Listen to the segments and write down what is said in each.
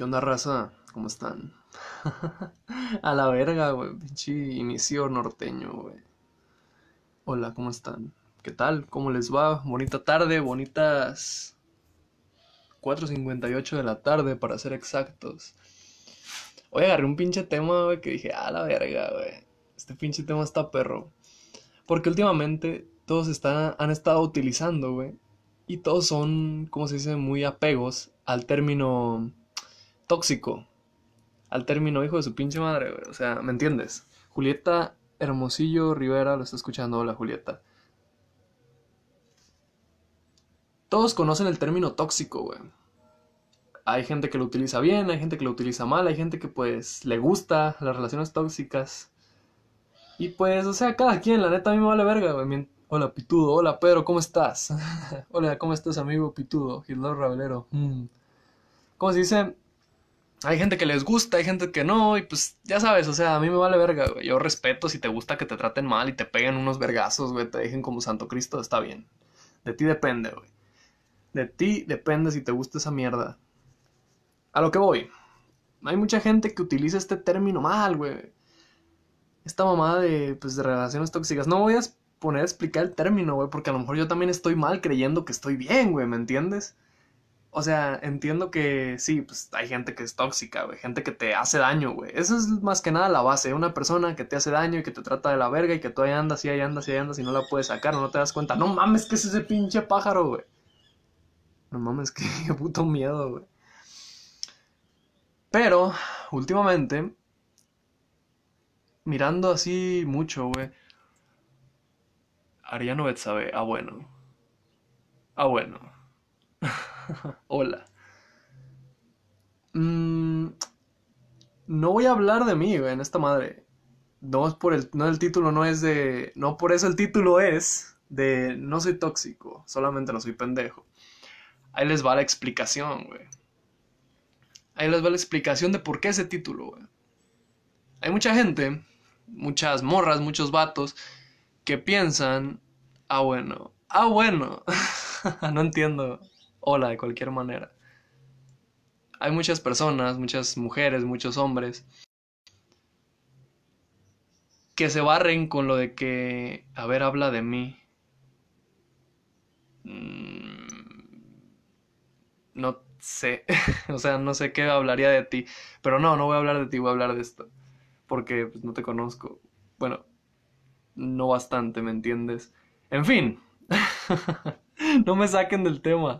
¿Qué onda, raza? ¿Cómo están? A la verga, güey. Pinche inicio norteño, güey. Hola, ¿cómo están? ¿Qué tal? ¿Cómo les va? Bonita tarde, bonitas 4.58 de la tarde, para ser exactos. Hoy agarré un pinche tema, güey, que dije, a la verga, güey. Este pinche tema está perro. Porque últimamente todos están, han estado utilizando, güey. Y todos son, como se dice, muy apegos al término tóxico. Al término hijo de su pinche madre. O sea, ¿me entiendes? Julieta Hermosillo Rivera lo está escuchando. Hola, Julieta. Todos conocen el término tóxico, güey. Hay gente que lo utiliza bien, hay gente que lo utiliza mal, hay gente que pues le gusta las relaciones tóxicas. Y pues, o sea, cada quien, la neta a mí me vale verga. Hola, Pitudo. Hola, Pedro, ¿cómo estás? Hola, ¿cómo estás, amigo Pitudo? Hitler Ravelero. Mm. ¿Cómo se dice? Hay gente que les gusta, hay gente que no, y pues ya sabes, o sea, a mí me vale verga, güey. Yo respeto si te gusta que te traten mal y te peguen unos vergazos, güey, te dejen como Santo Cristo, está bien. De ti depende, güey. De ti depende si te gusta esa mierda. A lo que voy. Hay mucha gente que utiliza este término mal, güey. Esta mamada de, pues, de relaciones tóxicas. No voy a poner a explicar el término, güey, porque a lo mejor yo también estoy mal creyendo que estoy bien, güey, ¿me entiendes? O sea, entiendo que sí, pues hay gente que es tóxica, güey, gente que te hace daño, güey. Eso es más que nada la base, una persona que te hace daño y que te trata de la verga y que tú ahí andas y ahí andas y ahí andas y no la puedes sacar no te das cuenta. No mames, que es ese pinche pájaro, güey. No mames, qué puto miedo, güey. Pero, últimamente, mirando así mucho, güey. Ariano Betsabe, ah bueno. Ah bueno. Hola. Mm, no voy a hablar de mí, en esta madre. No es por el, no el título no es de, no por eso el título es de no soy tóxico, solamente no soy pendejo. Ahí les va la explicación, güey. Ahí les va la explicación de por qué ese título, güey. Hay mucha gente, muchas morras, muchos vatos que piensan, ah bueno, ah bueno, no entiendo hola de cualquier manera. Hay muchas personas, muchas mujeres, muchos hombres que se barren con lo de que, a ver, habla de mí. Mm, no sé, o sea, no sé qué hablaría de ti, pero no, no voy a hablar de ti, voy a hablar de esto, porque pues, no te conozco. Bueno, no bastante, ¿me entiendes? En fin, no me saquen del tema.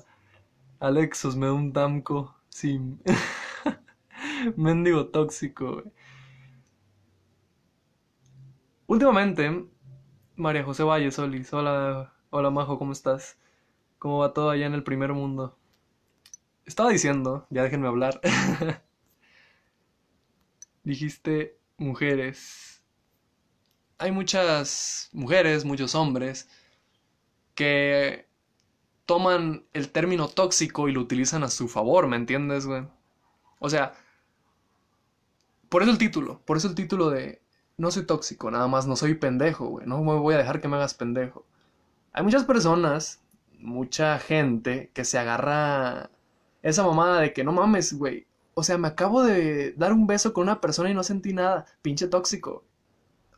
Alexos me da un damco. Sí. Mendigo tóxico, güey. Últimamente, María José Valle Solis. Hola, hola Majo, ¿cómo estás? ¿Cómo va todo allá en el primer mundo? Estaba diciendo, ya déjenme hablar. Dijiste mujeres. Hay muchas mujeres, muchos hombres que toman el término tóxico y lo utilizan a su favor, ¿me entiendes, güey? O sea, por eso el título, por eso el título de no soy tóxico, nada más no soy pendejo, güey, no me voy a dejar que me hagas pendejo. Hay muchas personas, mucha gente que se agarra esa mamada de que no mames, güey. O sea, me acabo de dar un beso con una persona y no sentí nada, pinche tóxico.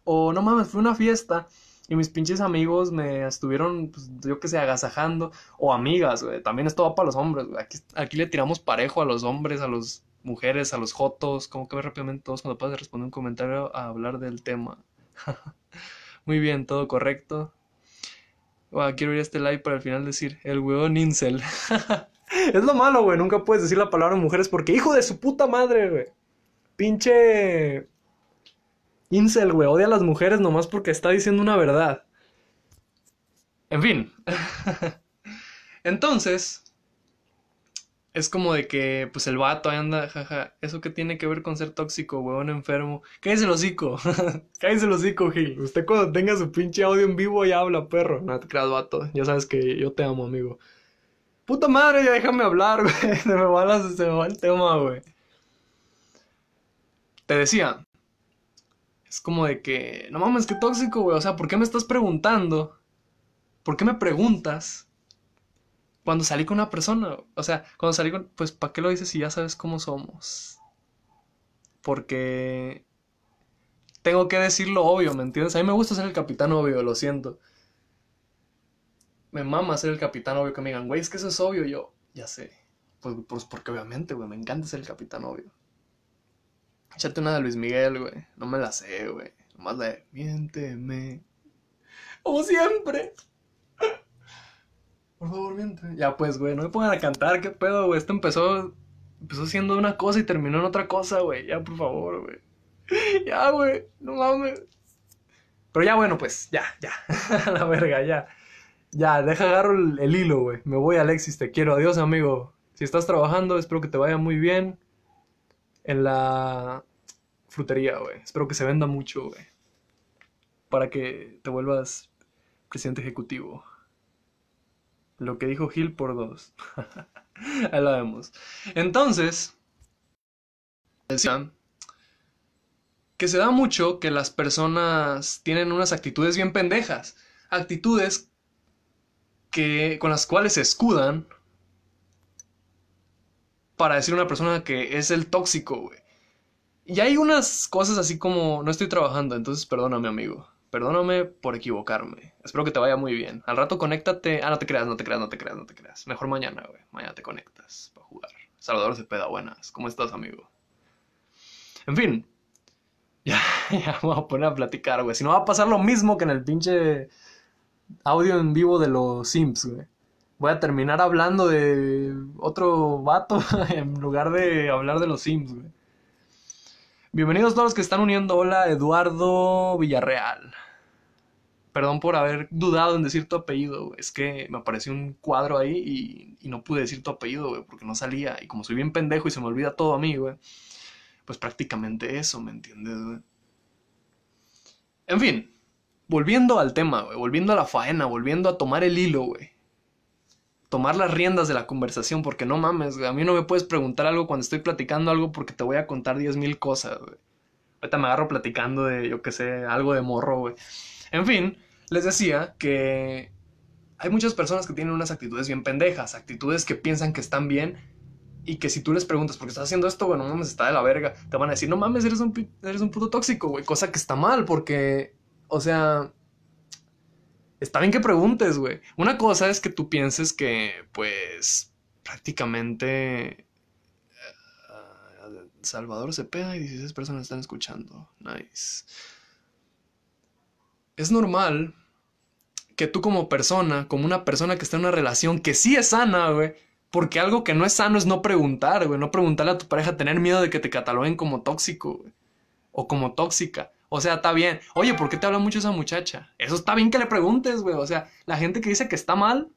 O no mames, fue una fiesta y mis pinches amigos me estuvieron, pues, yo que sé, agasajando. O amigas, güey. También esto va para los hombres, güey. Aquí, aquí, le tiramos parejo a los hombres, a las mujeres, a los jotos. Como que rápidamente todos cuando puedes responder un comentario a hablar del tema. Muy bien, todo correcto. quiero ir a este live para al final decir el huevón incel. es lo malo, güey. Nunca puedes decir la palabra mujeres porque hijo de su puta madre, güey. Pinche Incel, güey, odia a las mujeres nomás porque está diciendo una verdad. En fin. Entonces, es como de que, pues el vato anda, jaja, ¿eso qué tiene que ver con ser tóxico, weón enfermo? Cállese el hocico, cállese el hocico, Gil. Usted cuando tenga su pinche audio en vivo ya habla, perro. No te creas, vato, ya sabes que yo te amo, amigo. Puta madre, ya déjame hablar, güey. Se me va, se me va el tema, güey. Te decía, es como de que, no mames, qué tóxico, güey. O sea, ¿por qué me estás preguntando? ¿Por qué me preguntas cuando salí con una persona, o sea, cuando salí con, pues, ¿para qué lo dices si ya sabes cómo somos? Porque tengo que decir lo obvio, ¿me entiendes? A mí me gusta ser el capitán obvio, lo siento. Me mama ser el capitán obvio que me digan, güey, es que eso es obvio, yo, ya sé. Pues, pues porque obviamente, güey, me encanta ser el capitán obvio. Échate una de Luis Miguel, güey. No me la sé, güey. Nomás la de, miénteme. Como siempre. Por favor, miente. Ya pues, güey, no me pongan a cantar, qué pedo, güey. Esto empezó, empezó siendo una cosa y terminó en otra cosa, güey. Ya, por favor, güey. Ya, güey, no mames. Pero ya, bueno, pues, ya, ya. la verga, ya. Ya, deja agarro el, el hilo, güey. Me voy, Alexis, te quiero. Adiós, amigo. Si estás trabajando, espero que te vaya muy bien en la frutería, güey. Espero que se venda mucho, güey. Para que te vuelvas presidente ejecutivo. Lo que dijo Gil por dos. Ahí la vemos. Entonces, decía que se da mucho que las personas tienen unas actitudes bien pendejas. Actitudes que, con las cuales se escudan para decir a una persona que es el tóxico, güey. Y hay unas cosas así como, no estoy trabajando, entonces perdóname, amigo. Perdóname por equivocarme. Espero que te vaya muy bien. Al rato conéctate. Ah, no te creas, no te creas, no te creas, no te creas. Mejor mañana, güey. Mañana te conectas para jugar. Salvador Cepeda, buenas. ¿Cómo estás, amigo? En fin. Ya, ya voy a poner a platicar, güey. Si no va a pasar lo mismo que en el pinche audio en vivo de los Sims, güey. Voy a terminar hablando de otro vato en lugar de hablar de los Sims, güey. Bienvenidos todos los que están uniendo. Hola, Eduardo Villarreal. Perdón por haber dudado en decir tu apellido, güey. Es que me apareció un cuadro ahí y, no pude decir tu apellido, güey, porque no salía. Y como soy bien pendejo y se me olvida todo a mí, güey. Pues prácticamente eso, ¿me entiendes, güey? En fin, volviendo al tema, güey. Volviendo a la faena, volviendo a tomar el hilo, güey tomar las riendas de la conversación, porque no mames. A mí no me puedes preguntar algo cuando estoy platicando algo porque te voy a contar diez mil cosas. Ahorita me agarro platicando de, yo qué sé, algo de morro, güey. En fin, les decía que hay muchas personas que tienen unas actitudes bien pendejas, actitudes que piensan que están bien y que si tú les preguntas por qué estás haciendo esto, güey, no mames, está de la verga, te van a decir, no mames, eres un, eres un puto tóxico, güey, cosa que está mal porque, o sea, está bien que preguntes, güey. Una cosa es que tú pienses que, pues, prácticamente... Uh, Salvador Cepeda y 16 personas están escuchando. Nice. Es normal que tú como persona, como una persona que está en una relación que sí es sana, güey, porque algo que no es sano es no preguntar, güey, no preguntarle a tu pareja, tener miedo de que te cataloguen como tóxico, o como tóxica. O sea, está bien. Oye, ¿por qué te habla mucho esa muchacha? Eso está bien que le preguntes, güey. O sea, la gente que dice que está mal,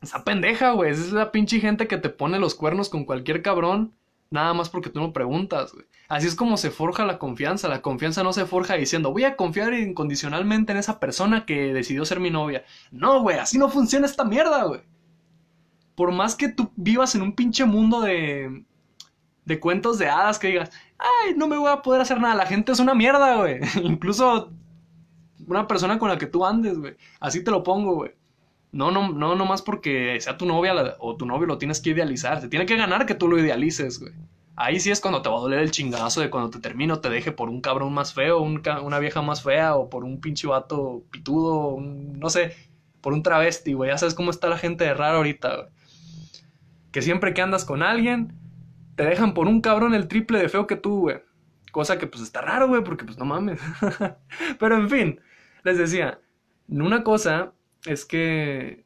esa pendeja, güey. Es la pinche gente que te pone los cuernos con cualquier cabrón. Nada más porque tú no preguntas, güey. Así es como se forja la confianza. La confianza no se forja diciendo, voy a confiar incondicionalmente en esa persona que decidió ser mi novia. No, güey, así no funciona esta mierda, güey. Por más que tú vivas en un pinche mundo de, de cuentos de hadas que digas, ay, no me voy a poder hacer nada, la gente es una mierda, güey. Incluso una persona con la que tú andes, güey. Así te lo pongo, güey. No, no, no, no más porque sea tu novia o tu novio lo tienes que idealizar. Se tiene que ganar que tú lo idealices, güey. Ahí sí es cuando te va a doler el chingazo de cuando te termino, te deje por un cabrón más feo, una vieja más fea, o por un pinche vato pitudo, no sé, por un travesti, güey. Ya sabes cómo está la gente de raro ahorita, güey. Que siempre que andas con alguien, te dejan por un cabrón el triple de feo que tú, güey. Cosa que pues está raro, güey, porque pues no mames. Pero en fin, les decía, una cosa es que...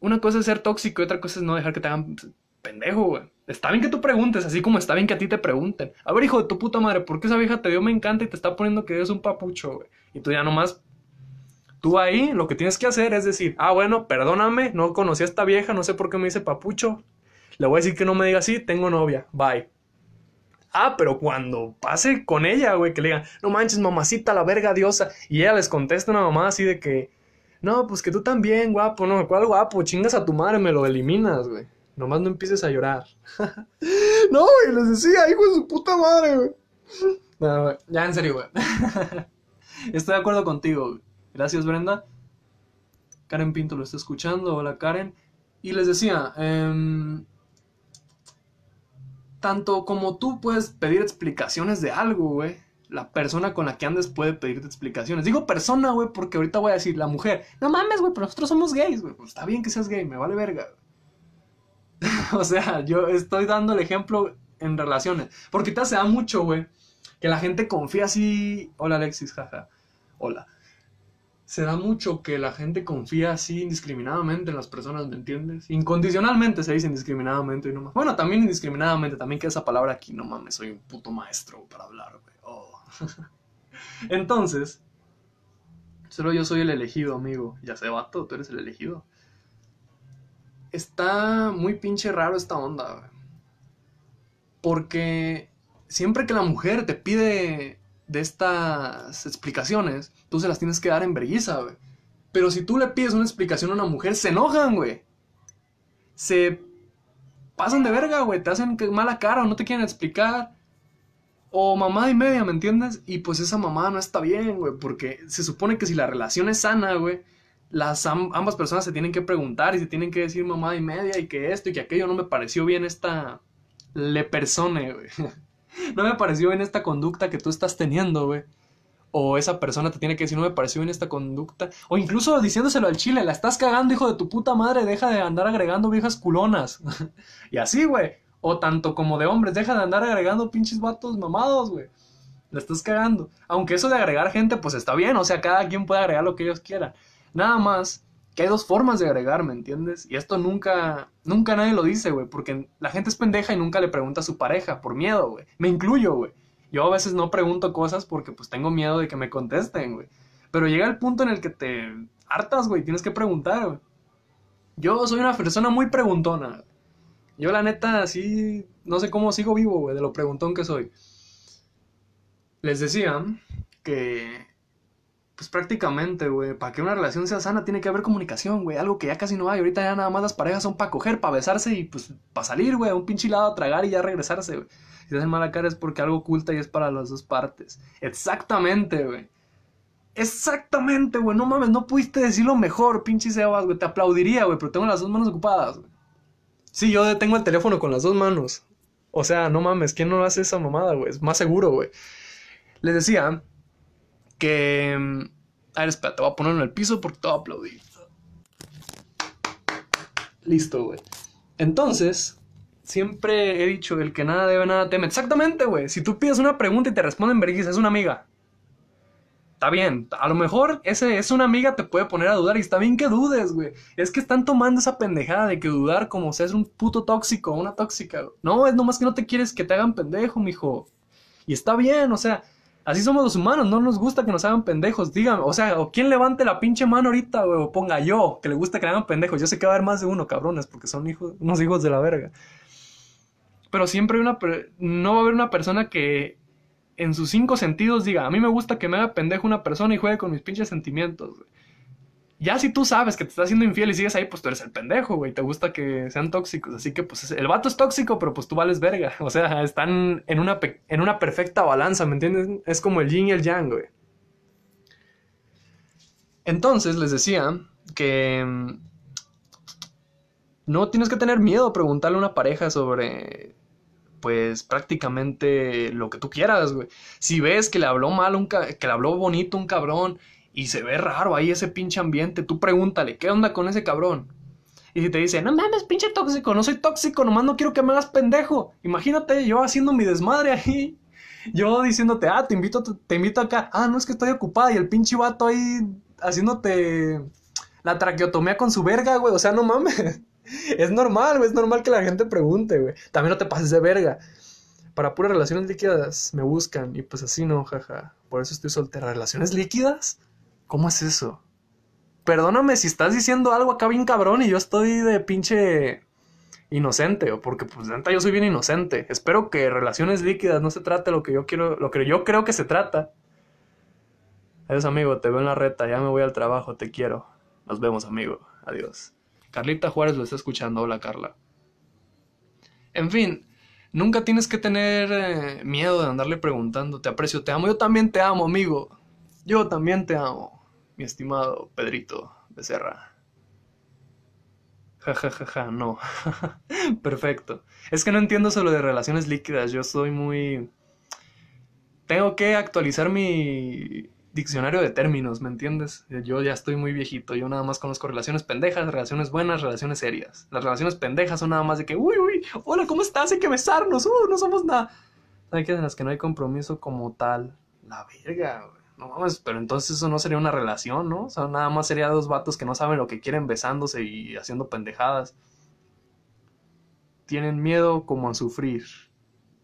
Una cosa es ser tóxico y otra cosa es no dejar que te hagan pendejo, güey. Está bien que tú preguntes, así como está bien que a ti te pregunten. A ver, hijo de tu puta madre, ¿por qué esa vieja te dio me encanta y te está poniendo que eres un papucho, güey? Y tú ya nomás Tú ahí lo que tienes que hacer es decir, ah, bueno, perdóname, no conocí a esta vieja, no sé por qué me dice papucho, le voy a decir que no me diga así, tengo novia, bye. Ah, pero cuando pase con ella, güey, que le digan, no manches, mamacita, la verga diosa. Y ella les contesta una mamá así de que, no, pues que tú también, guapo, no, ¿cuál guapo? Chingas a tu madre, me lo eliminas, güey. Nomás no empieces a llorar. no, güey, les decía, hijo de su puta madre, güey. No, güey, ya en serio, güey. Estoy de acuerdo contigo, güey. Gracias, Brenda. Karen Pinto lo está escuchando. Hola Karen. Y les decía, em, tanto como tú puedes pedir explicaciones de algo, güey. La persona con la que andes puede pedirte explicaciones. Digo persona, güey, porque ahorita voy a decir la mujer. No mames, güey, pero nosotros somos gays, güey. Pues está bien que seas gay, me vale verga. o sea, yo estoy dando el ejemplo en relaciones. Porque te se da mucho, güey. Que la gente confía así. Hola Alexis, jaja. Hola se da mucho que la gente confía así indiscriminadamente en las personas, ¿me entiendes? Incondicionalmente se dice indiscriminadamente y no más. Bueno, también indiscriminadamente, también que esa palabra aquí, no mames, soy un puto maestro para hablar, güey. Oh. Entonces, solo yo soy el elegido, amigo. Ya sé, vato, tú eres el elegido. Está muy pinche raro esta onda, güey. Porque siempre que la mujer te pide de estas explicaciones, tú se las tienes que dar en vergüenza, güey. Pero si tú le pides una explicación a una mujer, se enojan, güey. Se pasan de verga, güey. Te hacen mala cara o no te quieren explicar. O mamá y media, ¿me entiendes? Y pues esa mamá no está bien, güey. Porque se supone que si la relación es sana, güey, las ambas personas se tienen que preguntar y se tienen que decir mamá y media y que esto y que aquello no me pareció bien esta le persone, güey. no me pareció bien esta conducta que tú estás teniendo, güey. O esa persona te tiene que decir, no me pareció bien esta conducta. O incluso diciéndoselo al chile, la estás cagando, hijo de tu puta madre, deja de andar agregando viejas culonas. y así, güey. O tanto como de hombres, deja de andar agregando pinches vatos mamados, güey. La estás cagando. Aunque eso de agregar gente, pues está bien. O sea, cada quien puede agregar lo que ellos quieran. Nada más que hay dos formas de agregar, ¿me entiendes? Y esto nunca, nunca nadie lo dice, güey, porque la gente es pendeja y nunca le pregunta a su pareja por miedo, güey. Me incluyo, güey. Yo a veces no pregunto cosas porque pues tengo miedo de que me contesten, güey. Pero llega el punto en el que te hartas, güey, tienes que preguntar, güey. Yo soy una persona muy preguntona. Yo la neta, así, no sé cómo sigo vivo, güey, de lo preguntón que soy. Les decía que pues prácticamente, güey, para que una relación sea sana tiene que haber comunicación, güey, algo que ya casi no hay. Ahorita ya nada más las parejas son para coger, para besarse y pues para salir, güey, un pinche lado a tragar y ya regresarse, güey. Si te hacen mala cara es porque algo oculta y es para las dos partes. Exactamente, güey. Exactamente, güey. No mames, no pudiste decirlo mejor, pinche Sebas, güey. Te aplaudiría, güey, pero tengo las dos manos ocupadas, güey. Sí, yo tengo el teléfono con las dos manos. O sea, no mames, ¿quién no hace esa mamada, güey? Es más seguro, güey. Les decía que... Mm, a ver, espera, te voy a poner en el piso porque te voy a aplaudir. Listo, güey. Entonces, siempre he dicho, el que nada debe, nada teme. Exactamente, güey. Si tú pides una pregunta y te responden vergüenza, es una amiga. Está bien, a lo mejor ese es una amiga te puede poner a dudar y está bien que dudes, güey. Es que están tomando esa pendejada de que dudar como si es un puto tóxico, una tóxica. No, es nomás que no te quieres que te hagan pendejo, mijo. Y está bien, o sea, Así somos los humanos, no nos gusta que nos hagan pendejos. Dígame, o sea, o quién levante la pinche mano ahorita, güey, o ponga yo, que le gusta que le hagan pendejos. Yo sé que va a haber más de uno, cabrones, porque son hijos, unos hijos de la verga. Pero siempre hay una, no va a haber una persona que en sus cinco sentidos diga, a mí me gusta que me haga pendejo una persona y juegue con mis pinches sentimientos, güey. Ya si tú sabes que te está haciendo infiel y sigues ahí, pues tú eres el pendejo, güey. Te gusta que sean tóxicos. Así que, pues, el vato es tóxico, pero pues tú vales verga. O sea, están en una, en una perfecta balanza, ¿me entiendes? Es como el yin y el yang, güey. Entonces, les decía que... Mm, no tienes que tener miedo a preguntarle a una pareja sobre pues prácticamente lo que tú quieras, güey. Si ves que le habló mal, un que le habló bonito un cabrón y se ve raro ahí ese pinche ambiente. Tú pregúntale, ¿qué onda con ese cabrón? Y si te dice, no mames, pinche tóxico, no soy tóxico, nomás no quiero que me hagas pendejo. Imagínate yo haciendo mi desmadre ahí. Yo diciéndote, ah, te invito, te invito acá. Ah, no es que estoy ocupada. Y el pinche vato ahí haciéndote la traqueotomía con su verga, güey. O sea, no mames. Es normal, güey. Es normal que la gente pregunte, güey. También no te pases de verga. Para puras relaciones líquidas me buscan. Y pues así no, jaja. Por eso estoy soltera. ¿Relaciones líquidas? ¿Cómo es eso? Perdóname si estás diciendo algo acá bien cabrón y yo estoy de pinche inocente, o porque pues neta yo soy bien inocente. Espero que relaciones líquidas no se trate lo que yo quiero, lo que yo creo que se trata. Adiós amigo, te veo en la reta, ya me voy al trabajo, te quiero. Nos vemos amigo, adiós. Carlita Juárez lo está escuchando, hola Carla. En fin, nunca tienes que tener eh, miedo de andarle preguntando, te aprecio, te amo, yo también te amo amigo, yo también te amo mi estimado Pedrito Becerra. Ja, ja, ja, ja, no. Perfecto. Es que no entiendo solo de relaciones líquidas. Yo soy muy... Tengo que actualizar mi diccionario de términos, ¿me entiendes? Yo ya estoy muy viejito. Yo nada más conozco relaciones pendejas, relaciones buenas, relaciones serias. Las relaciones pendejas son nada más de que, uy, uy, hola, ¿cómo estás? Hay que besarnos. Uh, no somos nada. Hay que en las que no hay compromiso como tal. La verga, güey. No mames, pero entonces eso no sería una relación, ¿no? O sea, nada más sería dos vatos que no saben lo que quieren besándose y haciendo pendejadas. Tienen miedo como a sufrir.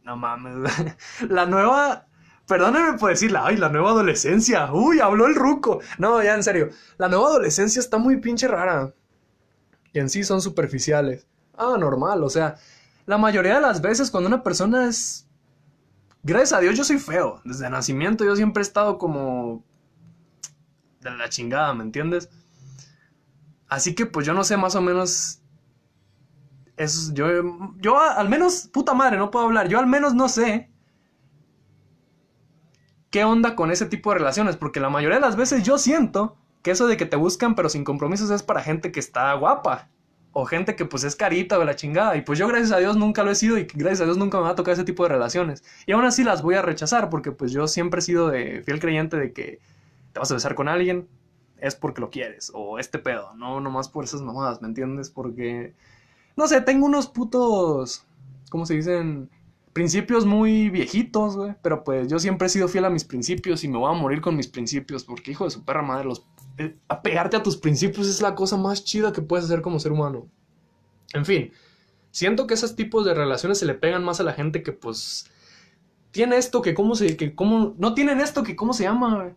No mames. La nueva. Perdónenme por decirla. Ay, la nueva adolescencia. Uy, habló el ruco. No, ya en serio. La nueva adolescencia está muy pinche rara. Y en sí son superficiales. Ah, normal. O sea, la mayoría de las veces cuando una persona es Gracias a Dios yo soy feo. Desde nacimiento yo siempre he estado como... De la chingada, ¿me entiendes? Así que pues yo no sé más o menos... Eso, yo, yo al menos, puta madre, no puedo hablar. Yo al menos no sé qué onda con ese tipo de relaciones. Porque la mayoría de las veces yo siento que eso de que te buscan pero sin compromisos es para gente que está guapa o gente que pues es carita o la chingada. Y pues yo gracias a Dios nunca lo he sido y gracias a Dios nunca me va a tocar ese tipo de relaciones. Y aún así las voy a rechazar porque pues yo siempre he sido de fiel creyente de que te vas a besar con alguien es porque lo quieres o este pedo, no nomás por esas mamadas, ¿me entiendes? Porque no sé, tengo unos putos ¿cómo se dicen? principios muy viejitos, güey, pero pues yo siempre he sido fiel a mis principios y me voy a morir con mis principios porque hijo de su perra madre los apegarte a tus principios es la cosa más chida que puedes hacer como ser humano. En fin, siento que esos tipos de relaciones se le pegan más a la gente que pues tiene esto que cómo se que cómo no tienen esto que cómo se llama,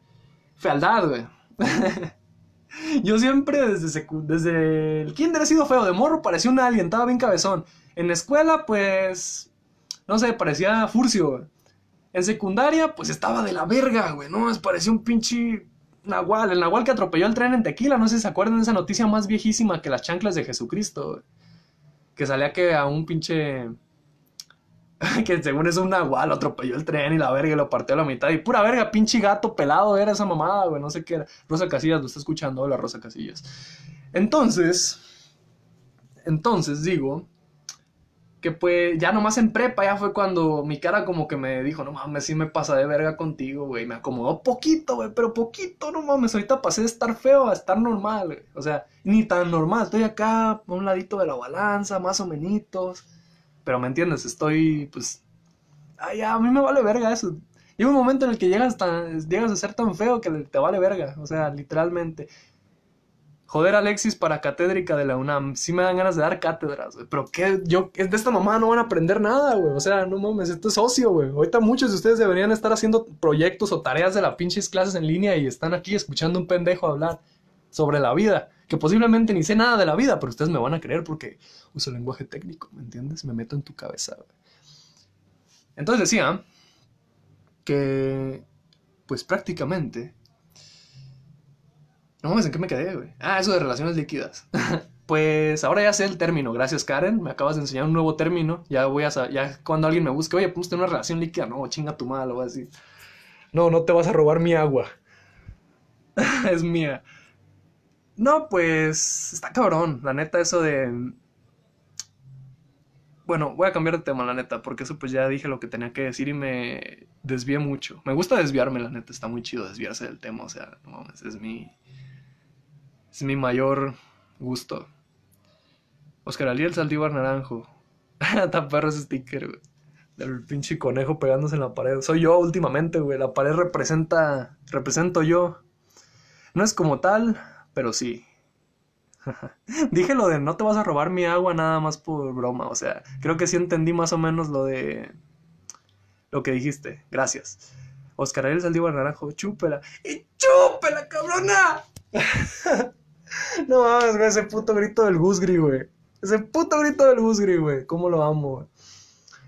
fealdad, güey. Yo siempre desde, desde el kinder he sido feo, de morro parecía un alien, estaba bien cabezón. En la escuela, pues, no sé, parecía furcio, güey. En secundaria, pues estaba de la verga, güey, no, parecía un pinche Nahual, el Nahual que atropelló el tren en Tequila, no sé si se acuerdan de esa noticia más viejísima que las chanclas de Jesucristo, que salía que a un pinche... que según es un Nahual, atropelló el tren y la verga y lo partió a la mitad. Y pura verga, pinche gato pelado era esa mamada, güey, no sé qué era. Rosa Casillas, lo está escuchando, la Rosa Casillas. Entonces, entonces digo, que pues ya nomás en prepa ya fue cuando mi cara como que me dijo, no mames, sí me pasa de verga contigo, güey. Me acomodó poquito, güey, pero poquito, no mames. Ahorita pasé de estar feo a estar normal, güey. O sea, ni tan normal. Estoy acá a un ladito de la balanza, más o menos. Pero me entiendes, estoy, pues... Ay, a mí me vale verga eso. Llega un momento en el que llegas, tan, llegas a ser tan feo que te vale verga. O sea, literalmente. Joder, Alexis para catédrica de la UNAM. Sí me dan ganas de dar cátedras, güey. Pero que yo, de esta mamá no van a aprender nada, güey. O sea, no mames, esto es ocio, güey. Ahorita muchos de ustedes deberían estar haciendo proyectos o tareas de la pinches clases en línea y están aquí escuchando un pendejo hablar sobre la vida. Que posiblemente ni sé nada de la vida, pero ustedes me van a creer porque uso lenguaje técnico, ¿me entiendes? Me meto en tu cabeza, güey. Entonces decía que, pues prácticamente no mames, ¿en qué me quedé, güey? Ah, eso de relaciones líquidas. pues ahora ya sé el término. Gracias, Karen. Me acabas de enseñar un nuevo término. Ya voy a saber, ya cuando alguien me busque, oye, pues tener una relación líquida. No, chinga tu madre, lo voy a decir. No, no te vas a robar mi agua. es mía. No, pues está cabrón. La neta, eso de... Bueno, voy a cambiar de tema, la neta, porque eso pues ya dije lo que tenía que decir y me desvié mucho. Me gusta desviarme, la neta, está muy chido desviarse del tema, o sea, no mames, es mi es mi mayor gusto. Oscar Aliel Saldívar Naranjo. Tan perro ese sticker, güey. Del pinche conejo pegándose en la pared. Soy yo últimamente, güey. La pared representa. Represento yo. No es como tal, pero sí. Dije lo de no te vas a robar mi agua nada más por broma. O sea, creo que sí entendí más o menos lo de. Lo que dijiste. Gracias. Oscar Ariel Saldívar Naranjo, chúpela. ¡Y chúpela, cabrona! no mames, güey, ese puto grito del Gusgri, güey. Ese puto grito del Gusgri, güey. ¿Cómo lo amo, güey?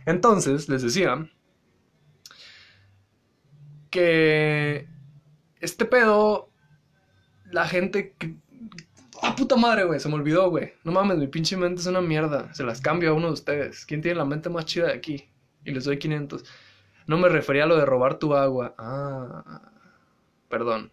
Entonces, les decía que este pedo, la gente que... ¡Ah, puta madre, güey! Se me olvidó, güey. No mames, mi pinche mente es una mierda. Se las cambio a uno de ustedes. ¿Quién tiene la mente más chida de aquí? Y les doy 500. No me refería a lo de robar tu agua. Ah, perdón.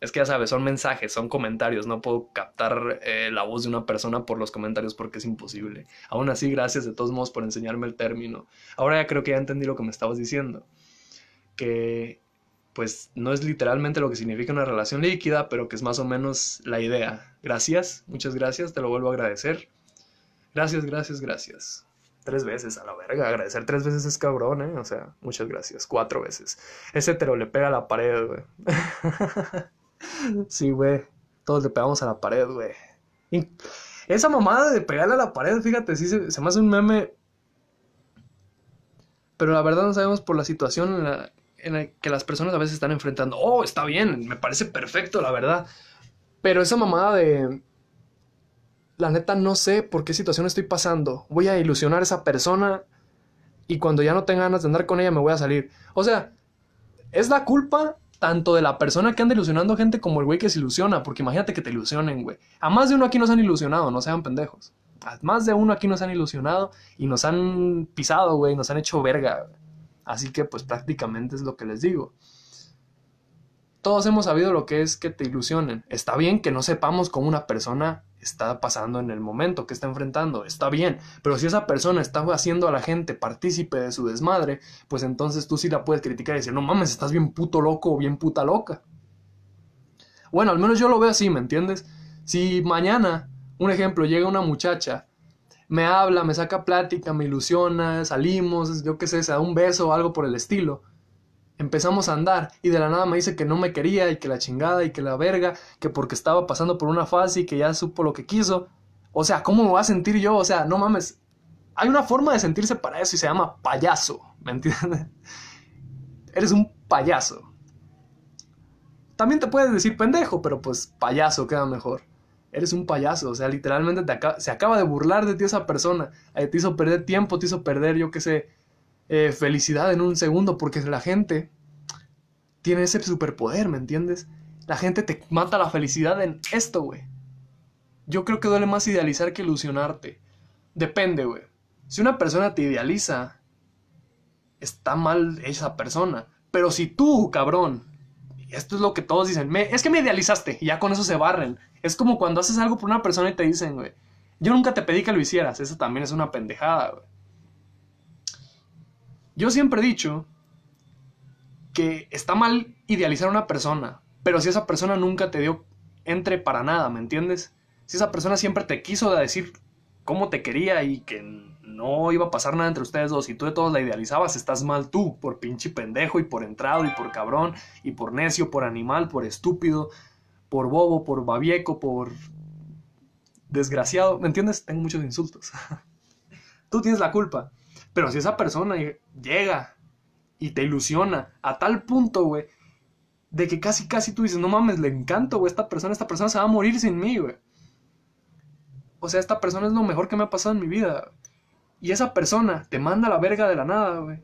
Es que ya sabes, son mensajes, son comentarios. No puedo captar eh, la voz de una persona por los comentarios porque es imposible. Aún así, gracias de todos modos por enseñarme el término. Ahora ya creo que ya entendí lo que me estabas diciendo. Que pues no es literalmente lo que significa una relación líquida, pero que es más o menos la idea. Gracias, muchas gracias, te lo vuelvo a agradecer. Gracias, gracias, gracias. Tres veces, a la verga. Agradecer tres veces es cabrón, ¿eh? O sea, muchas gracias. Cuatro veces. Ese hetero le pega a la pared, güey. sí, güey. Todos le pegamos a la pared, güey. esa mamada de pegarle a la pared, fíjate, sí se, se me hace un meme. Pero la verdad no sabemos por la situación en la, en la que las personas a veces están enfrentando. Oh, está bien, me parece perfecto, la verdad. Pero esa mamada de la neta no sé por qué situación estoy pasando. Voy a ilusionar a esa persona y cuando ya no tenga ganas de andar con ella me voy a salir. O sea, es la culpa tanto de la persona que anda ilusionando gente como el güey que se ilusiona, porque imagínate que te ilusionen, güey. A más de uno aquí nos han ilusionado, no sean pendejos. A más de uno aquí nos han ilusionado y nos han pisado, güey, nos han hecho verga. Así que pues prácticamente es lo que les digo. Todos hemos sabido lo que es que te ilusionen. Está bien que no sepamos cómo una persona está pasando en el momento que está enfrentando. Está bien, pero si esa persona está haciendo a la gente partícipe de su desmadre, pues entonces tú sí la puedes criticar y decir, no mames, estás bien puto loco o bien puta loca. Bueno, al menos yo lo veo así, ¿me entiendes? Si mañana, un ejemplo, llega una muchacha, me habla, me saca plática, me ilusiona, salimos, yo qué sé, se da un beso o algo por el estilo empezamos a andar y de la nada me dice que no me quería y que la chingada y que la verga, que porque estaba pasando por una fase y que ya supo lo que quiso. O sea, ¿cómo me voy a sentir yo? O sea, no mames. Hay una forma de sentirse para eso y se llama payaso, ¿me entiendes? Eres un payaso. También te puedes decir pendejo, pero pues payaso queda mejor. Eres un payaso, o sea, literalmente se acaba de burlar de ti esa persona. Eh, te hizo perder tiempo, te hizo perder, yo qué sé, eh, felicidad en un segundo porque la gente tiene ese superpoder, ¿me entiendes? La gente te mata la felicidad en esto, güey. Yo creo que duele más idealizar que ilusionarte. Depende, güey. Si una persona te idealiza, está mal esa persona. Pero si tú, cabrón, esto es lo que todos dicen, me, es que me idealizaste y ya con eso se barren. Es como cuando haces algo por una persona y te dicen, güey, yo nunca te pedí que lo hicieras. Eso también es una pendejada, güey. Yo siempre he dicho que está mal idealizar a una persona, pero si esa persona nunca te dio entre para nada, ¿me entiendes? Si esa persona siempre te quiso decir cómo te quería y que no iba a pasar nada entre ustedes dos y tú de todos la idealizabas, estás mal tú, por pinche pendejo y por entrado y por cabrón y por necio, por animal, por estúpido, por bobo, por babieco, por desgraciado, ¿me entiendes? Tengo muchos insultos. tú tienes la culpa. Pero si esa persona llega y te ilusiona a tal punto, güey, de que casi, casi tú dices, no mames, le encanto, güey, esta persona, esta persona se va a morir sin mí, güey. O sea, esta persona es lo mejor que me ha pasado en mi vida. Y esa persona te manda la verga de la nada, güey.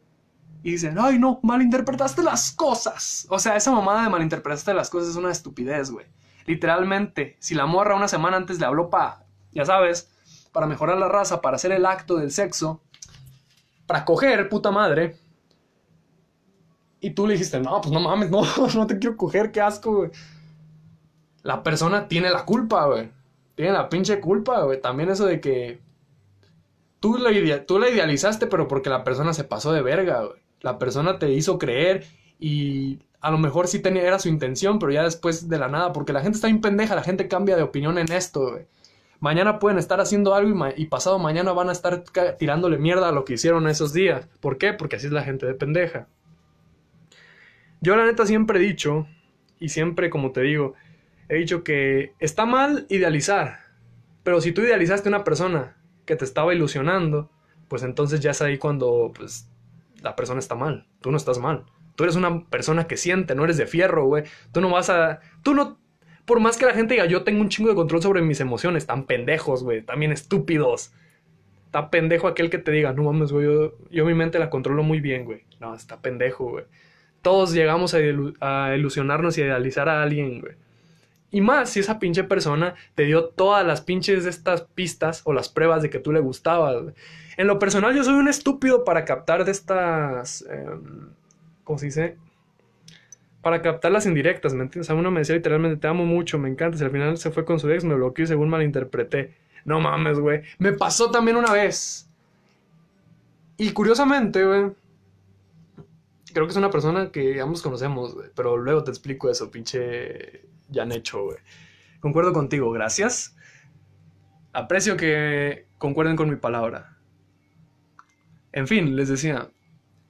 Y dicen, ay, no, malinterpretaste las cosas. O sea, esa mamada de malinterpretaste las cosas es una estupidez, güey. Literalmente, si la morra una semana antes le habló para, ya sabes, para mejorar la raza, para hacer el acto del sexo, para coger, puta madre. Y tú le dijiste, no, pues no mames, no, no te quiero coger, qué asco, güey. La persona tiene la culpa, güey. Tiene la pinche culpa, güey. También eso de que tú la, idealizaste, pero porque la persona se pasó de verga, güey. La persona te hizo creer y a lo mejor sí tenía, era su intención, pero ya después de la nada, porque la gente está bien pendeja, la gente cambia de opinión en esto, güey. Mañana pueden estar haciendo algo y, pasado mañana van a estar tirándole mierda a lo que hicieron esos días. ¿Por qué? Porque así es la gente de pendeja. Yo la neta siempre he dicho, y siempre como te digo, he dicho que está mal idealizar. Pero si tú idealizaste a una persona que te estaba ilusionando, pues entonces ya es ahí cuando pues, la persona está mal. Tú no estás mal. Tú eres una persona que siente, no eres de fierro, güey. Tú no vas a... Tú no por más que la gente diga, yo tengo un chingo de control sobre mis emociones, están pendejos, güey, también estúpidos. Está pendejo aquel que te diga, no mames, güey, yo, mi mente la controlo muy bien, güey. No, está pendejo, güey. Todos llegamos a, ilusionarnos y a idealizar a alguien, güey. Y más si esa pinche persona te dio todas las pinches de estas pistas o las pruebas de que tú le gustabas. En lo personal yo soy un estúpido para captar de estas... Em, ¿Cómo se dice? Para captar las indirectas, ¿me entiendes? O uno me decía literalmente, te amo mucho, me encanta. Y al final se fue con su ex, me bloqueó y según malinterpreté. No mames, güey. Me pasó también una vez. Y curiosamente, güey. Creo que es una persona que ambos conocemos, güey. Pero luego te explico eso, pinche ya han hecho, güey. Concuerdo contigo, gracias. Aprecio que concuerden con mi palabra. En fin, les decía,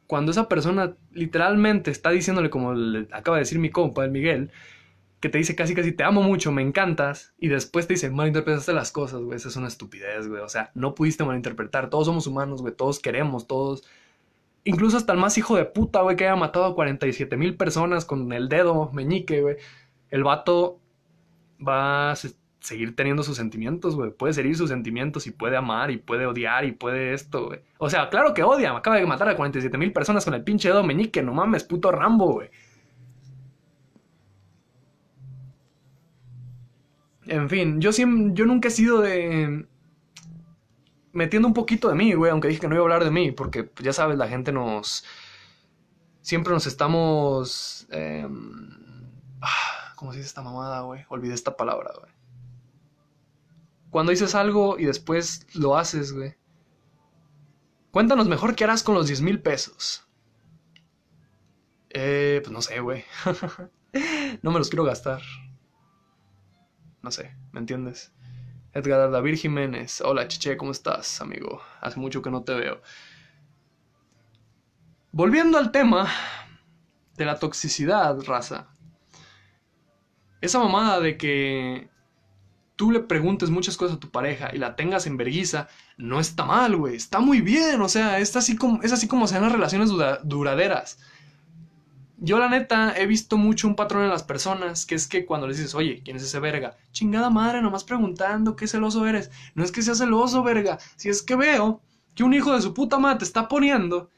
cuando esa persona literalmente está diciéndole, como le acaba de decir mi compa, el Miguel, que te dice casi casi te amo mucho, me encantas, y después te dice malinterpretaste las cosas, güey, eso es una estupidez, güey. O sea, no pudiste malinterpretar, todos somos humanos, güey, todos queremos, todos. Incluso hasta el más hijo de puta, güey, que haya matado a 47 mil personas con el dedo meñique, güey. El vato va a seguir teniendo sus sentimientos, güey. Puede seguir sus sentimientos y puede amar y puede odiar y puede esto, güey. O sea, claro que odia. Acaba de matar a 47 mil personas con el pinche dedo meñique. No mames, puto Rambo, güey. En fin, yo siempre, yo nunca he sido de metiendo un poquito de mí, güey, aunque dije que no iba a hablar de mí, porque pues, ya sabes, la gente nos siempre nos estamos eh... ¿cómo se dice esta mamada, güey? Olvidé esta palabra, güey. Cuando dices algo y después lo haces, güey. Cuéntanos mejor qué harás con los 10 mil pesos. Eh, pues no sé, güey. no me los quiero gastar. No sé, ¿me entiendes? Edgar David Jiménez. Hola, Chiche, ¿cómo estás, amigo? Hace mucho que no te veo. Volviendo al tema de la toxicidad, raza. Esa mamada de que tú le preguntes muchas cosas a tu pareja y la tengas en vergüenza, no está mal, güey. Está muy bien, o sea, es así como, es así como sean las relaciones duraderas. Yo la neta he visto mucho un patrón en las personas, que es que cuando les dices, oye, ¿quién es ese verga? Chingada madre, nomás preguntando qué celoso eres. No es que seas celoso, verga. Si es que veo que un hijo de su puta madre te está poniendo,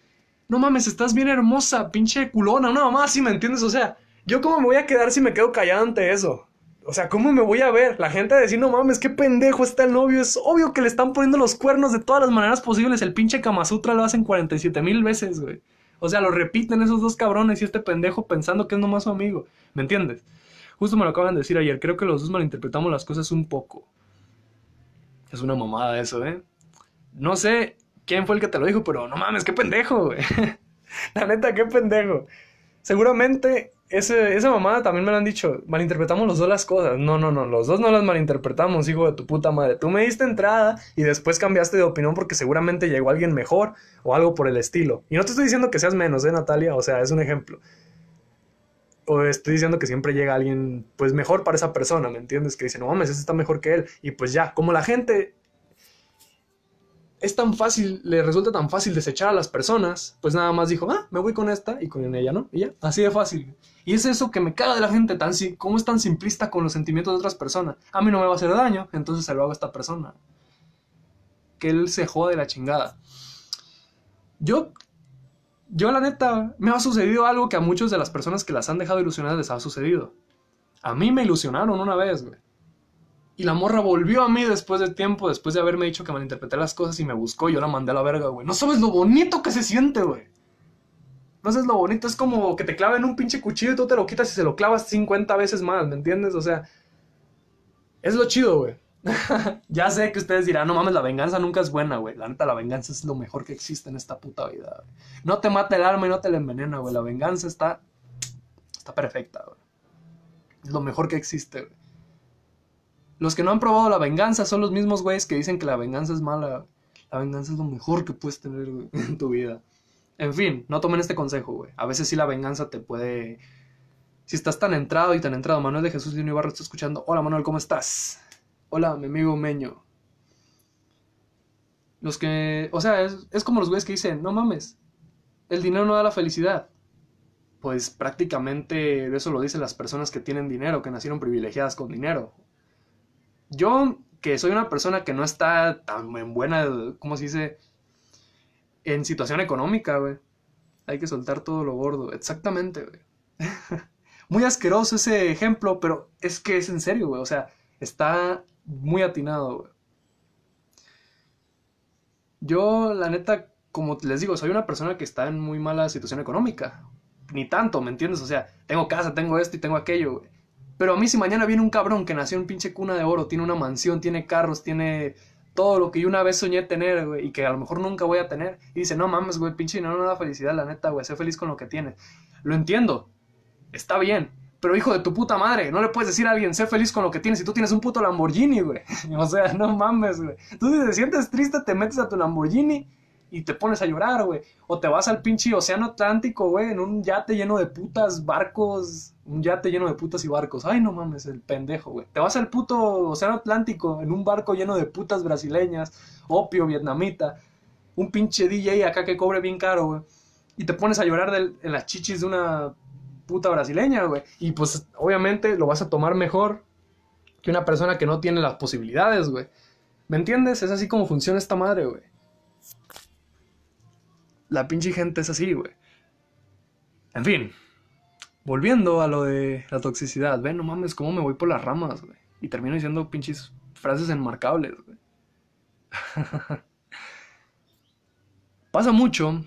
no mames, estás bien hermosa, pinche culona, una mamá, si me entiendes, o sea, yo cómo me voy a quedar si me quedo callado ante eso. O sea, ¿cómo me voy a ver? La gente a decir, no mames, qué pendejo está el novio. Es obvio que le están poniendo los cuernos de todas las maneras posibles. El pinche Kamasutra lo hacen 47 mil veces, güey. O sea, lo repiten esos dos cabrones y este pendejo pensando que es nomás su amigo. ¿Me entiendes? Justo me lo acaban de decir ayer. Creo que los dos malinterpretamos las cosas un poco. Es una mamada eso, ¿eh? No sé quién fue el que te lo dijo, pero no mames, qué pendejo, güey. La neta, qué pendejo. Seguramente esa mamada también me lo han dicho. Malinterpretamos los dos las cosas. No, no, no. Los dos no las malinterpretamos, hijo de tu puta madre. Tú me diste entrada y después cambiaste de opinión porque seguramente llegó alguien mejor o algo por el estilo. Y no te estoy diciendo que seas menos, ¿eh, Natalia? O sea, es un ejemplo. O estoy diciendo que siempre llega alguien, pues mejor para esa persona, ¿me entiendes? Que dice, no mames, ese está mejor que él. Y pues ya, como la gente es tan fácil, le resulta tan fácil desechar a las personas, pues nada más dijo, ah, me voy con esta y con ella, ¿no? Y ya, así de fácil. Y es eso que me caga de la gente, tan, cómo es tan simplista con los sentimientos de otras personas. A mí no me va a hacer daño, entonces se lo hago a esta persona. Que él se joda de la chingada. Yo, yo la neta, me ha sucedido algo que a muchas de las personas que las han dejado ilusionadas les ha sucedido. A mí me ilusionaron una vez, güey. Y la morra volvió a mí después de tiempo, después de haberme dicho que malinterpreté las cosas y me buscó y yo la mandé a la verga, güey. No sabes lo bonito que se siente, güey. No sabes lo bonito, es como que te claven un pinche cuchillo y tú te lo quitas y se lo clavas 50 veces más, ¿me entiendes? O sea, es lo chido, güey. ya sé que ustedes dirán, no mames, la venganza nunca es buena, güey. La neta, la venganza es lo mejor que existe en esta puta vida, güey. No te mata el alma y no te la envenena, güey. La venganza está. Está perfecta, güey. Es lo mejor que existe, güey. Los que no han probado la venganza son los mismos güeyes que dicen que la venganza es mala. La venganza es lo mejor que puedes tener en tu vida. En fin, no tomen este consejo, güey. A veces sí la venganza te puede... Si estás tan entrado y tan entrado, Manuel de Jesús Lino Ibarra está escuchando. Hola Manuel, ¿cómo estás? Hola, mi amigo Meño. Los que... O sea, es, es como los güeyes que dicen, no mames, el dinero no da la felicidad. Pues prácticamente eso lo dicen las personas que tienen dinero, que nacieron privilegiadas con dinero yo, que soy una persona que no está tan en buena, ¿cómo se dice? En situación económica, güey. Hay que soltar todo lo gordo. Exactamente, güey. muy asqueroso ese ejemplo, pero es que es en serio, güey. O sea, está muy atinado, güey. Yo, la neta, como les digo, soy una persona que está en muy mala situación económica. ni tanto, ¿me entiendes? O sea, tengo casa, tengo esto y tengo aquello, güey. Pero a mí si mañana viene un cabrón que nació en pinche cuna de oro, tiene una mansión, tiene carros, tiene todo lo que yo una vez soñé tener, güey, y que a lo mejor nunca voy a tener. Y dice, no mames, güey, pinche no, no da felicidad, la neta, güey, sé feliz con lo que tienes. Lo entiendo, está bien, pero hijo de tu puta madre, no le puedes decir a alguien, sé feliz con lo que tienes si tú tienes un puto Lamborghini, güey. O sea, no mames, güey. Tú si te sientes triste, te metes a tu Lamborghini y te pones a llorar, güey. O te vas al pinche océano Atlántico, güey, en un yate lleno de putas, barcos, un yate lleno de putas y barcos. Ay, no mames, el pendejo, güey. Te vas al puto océano Atlántico en un barco lleno de putas brasileñas, opio, vietnamita, un pinche DJ acá que cobre bien caro, güey. Y te pones a llorar en las chichis de una puta brasileña, güey. Y pues obviamente lo vas a tomar mejor que una persona que no tiene las posibilidades, güey. ¿Me entiendes? Es así como funciona esta madre, güey. La pinche gente es así, güey. En fin, volviendo a lo de la toxicidad, ven, no mames, cómo me voy por las ramas, güey. Y termino diciendo pinches frases enmarcables, güey. Pasa mucho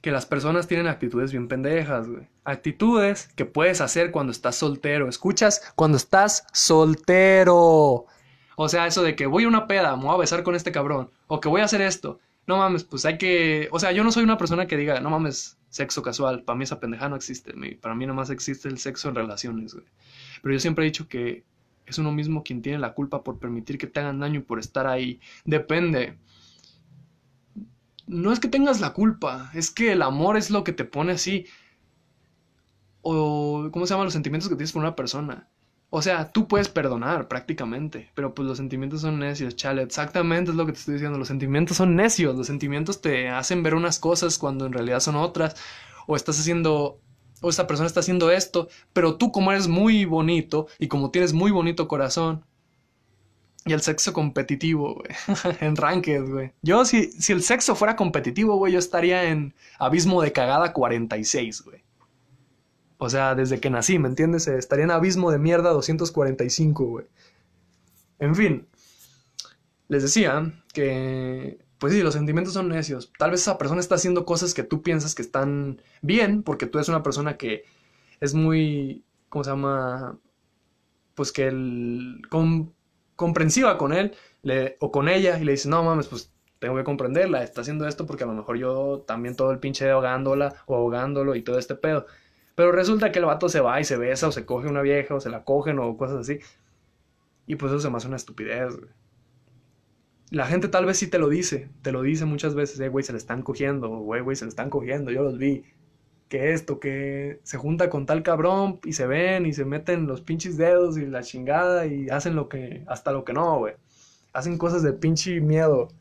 que las personas tienen actitudes bien pendejas, güey. Actitudes que puedes hacer cuando estás soltero. ¿Escuchas? Cuando estás soltero. O sea, eso de que voy a una peda, me voy a besar con este cabrón. O que voy a hacer esto no mames, pues hay que, o sea, yo no soy una persona que diga, no mames, sexo casual, para mí esa pendeja no existe, para mí nomás existe el sexo en relaciones, güey. Pero yo siempre he dicho que es uno mismo quien tiene la culpa por permitir que te hagan daño y por estar ahí. Depende. No es que tengas la culpa, es que el amor es lo que te pone así. O, ¿cómo se llaman los sentimientos que tienes por una persona? O sea, tú puedes perdonar prácticamente, pero pues los sentimientos son necios, chale. Exactamente es lo que te estoy diciendo. Los sentimientos son necios. Los sentimientos te hacen ver unas cosas cuando en realidad son otras. O estás haciendo, o esta persona está haciendo esto, pero tú como eres muy bonito y como tienes muy bonito corazón. Y el sexo competitivo, güey. en ranked, güey. Yo, si, si el sexo fuera competitivo, güey, yo estaría en abismo de cagada 46, güey. O sea, desde que nací, ¿me entiendes? Estaría en abismo de mierda 245, güey. En fin, les decía que, pues sí, los sentimientos son necios. Tal vez esa persona está haciendo cosas que tú piensas que están bien, porque tú eres una persona que es muy, ¿cómo se llama? Pues que el, comprensiva con él o con ella y le dice, no mames, pues tengo que comprenderla, está haciendo esto porque a lo mejor yo también todo el pinche ahogándola o ahogándolo y todo este pedo. Pero resulta que el vato se va y se besa o se coge una vieja o se la cogen o cosas así. Y pues eso se me hace una estupidez, güey. La gente tal vez sí te lo dice, te lo dice muchas veces, eh, güey, se le están cogiendo, güey, güey, se le están cogiendo, yo los vi. Que esto, que se junta con tal cabrón y se ven y se meten los pinches dedos y la chingada y hacen lo que, hasta lo que no, güey. Hacen cosas de pinche miedo.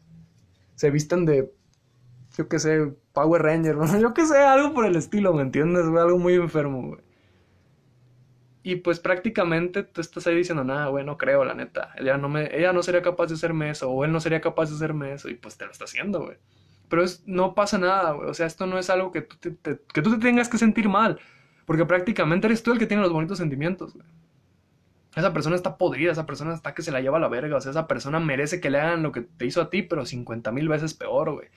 Se visten de yo qué sé, Power Ranger, yo qué sé, algo por el estilo, ¿me entiendes? Algo muy enfermo, güey. Y pues prácticamente tú estás ahí diciendo, nada, güey, no creo, la neta. Ella no, me, ella no sería capaz de hacerme eso, o él no sería capaz de hacerme eso, y pues te lo está haciendo, güey. Pero es, no pasa nada, güey. O sea, esto no es algo que que tú te tengas que sentir mal. Porque prácticamente eres tú el que tiene los bonitos sentimientos, güey. Esa persona está podrida, esa persona está que se la lleva a la verga. O sea, esa persona merece que le hagan lo que te hizo a ti, pero 50 mil veces peor, güey.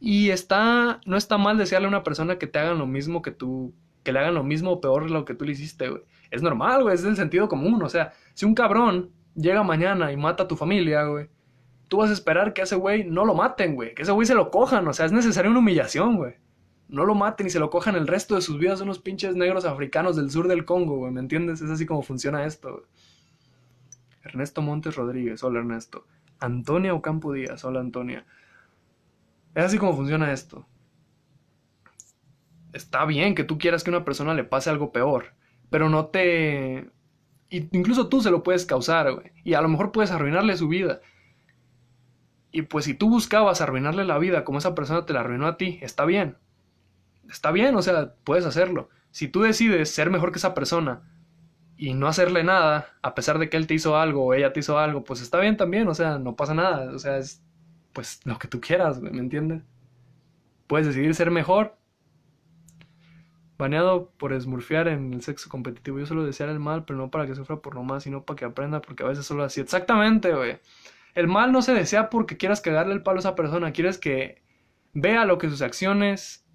Y está, no está mal desearle a una persona que te hagan lo mismo que tú, que le hagan lo mismo o peor lo que tú le hiciste, güey. Es normal, güey, es del sentido común. O sea, si un cabrón llega mañana y mata a tu familia, güey, tú vas a esperar que a ese güey no lo maten, güey. Que ese güey se lo cojan, o sea, es necesaria una humillación, güey. No lo maten y se lo cojan el resto de sus vidas unos pinches negros africanos del sur del Congo, güey, ¿me entiendes? Es así como funciona esto, güey. Ernesto Montes Rodríguez, hola Ernesto. Antonia Ocampo Díaz, hola Antonia. Es así como funciona esto. Está bien que tú quieras que una persona le pase algo peor, pero no te... Incluso tú se lo puedes causar, güey. Y a lo mejor puedes arruinarle su vida. Y pues si tú buscabas arruinarle la vida como esa persona te la arruinó a ti, está bien. Está bien, o sea, puedes hacerlo. Si tú decides ser mejor que esa persona y no hacerle nada, a pesar de que él te hizo algo o ella te hizo algo, pues está bien también, o sea, no pasa nada. O sea, es, pues lo que tú quieras, ¿me entiendes? Puedes decidir ser mejor. Baneado por esmurfiar en el sexo competitivo. Yo solo desear el mal, pero no para que sufra por nomás, sino para que aprenda, porque a veces solo así. Exactamente, güey. El mal no se desea porque quieras cagarle el palo a esa persona. Quieres que vea lo que sus acciones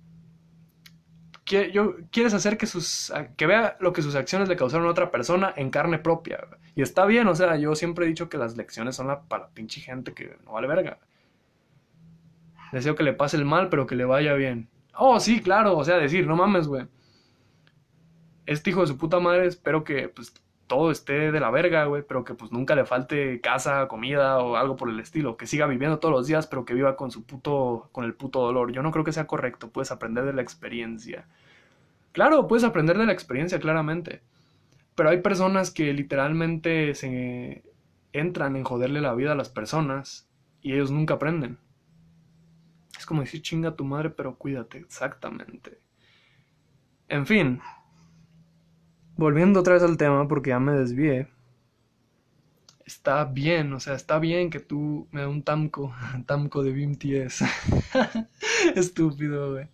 yo, quieres hacer que sus que vea lo que sus acciones le causaron a otra persona en carne propia. Y está bien, o sea, yo siempre he dicho que las lecciones son la, para pinche gente que no vale verga. Deseo que le pase el mal, pero que le vaya bien. Oh, sí, claro, o sea, decir, no mames, güey. Este hijo de su puta madre, espero que pues todo esté de la verga, güey, pero que pues nunca le falte casa, comida o algo por el estilo, que siga viviendo todos los días, pero que viva con su puto, con el puto dolor. Yo no creo que sea correcto, puedes aprender de la experiencia. Claro, puedes aprender de la experiencia, claramente. Pero hay personas que literalmente se entran en joderle la vida a las personas y ellos nunca aprenden. Es como decir chinga tu madre, pero cuídate, exactamente. En fin, volviendo otra vez al tema, porque ya me desvié. Está bien, o sea, está bien que tú me das un tamco, tamco de BMTS. Estúpido, güey.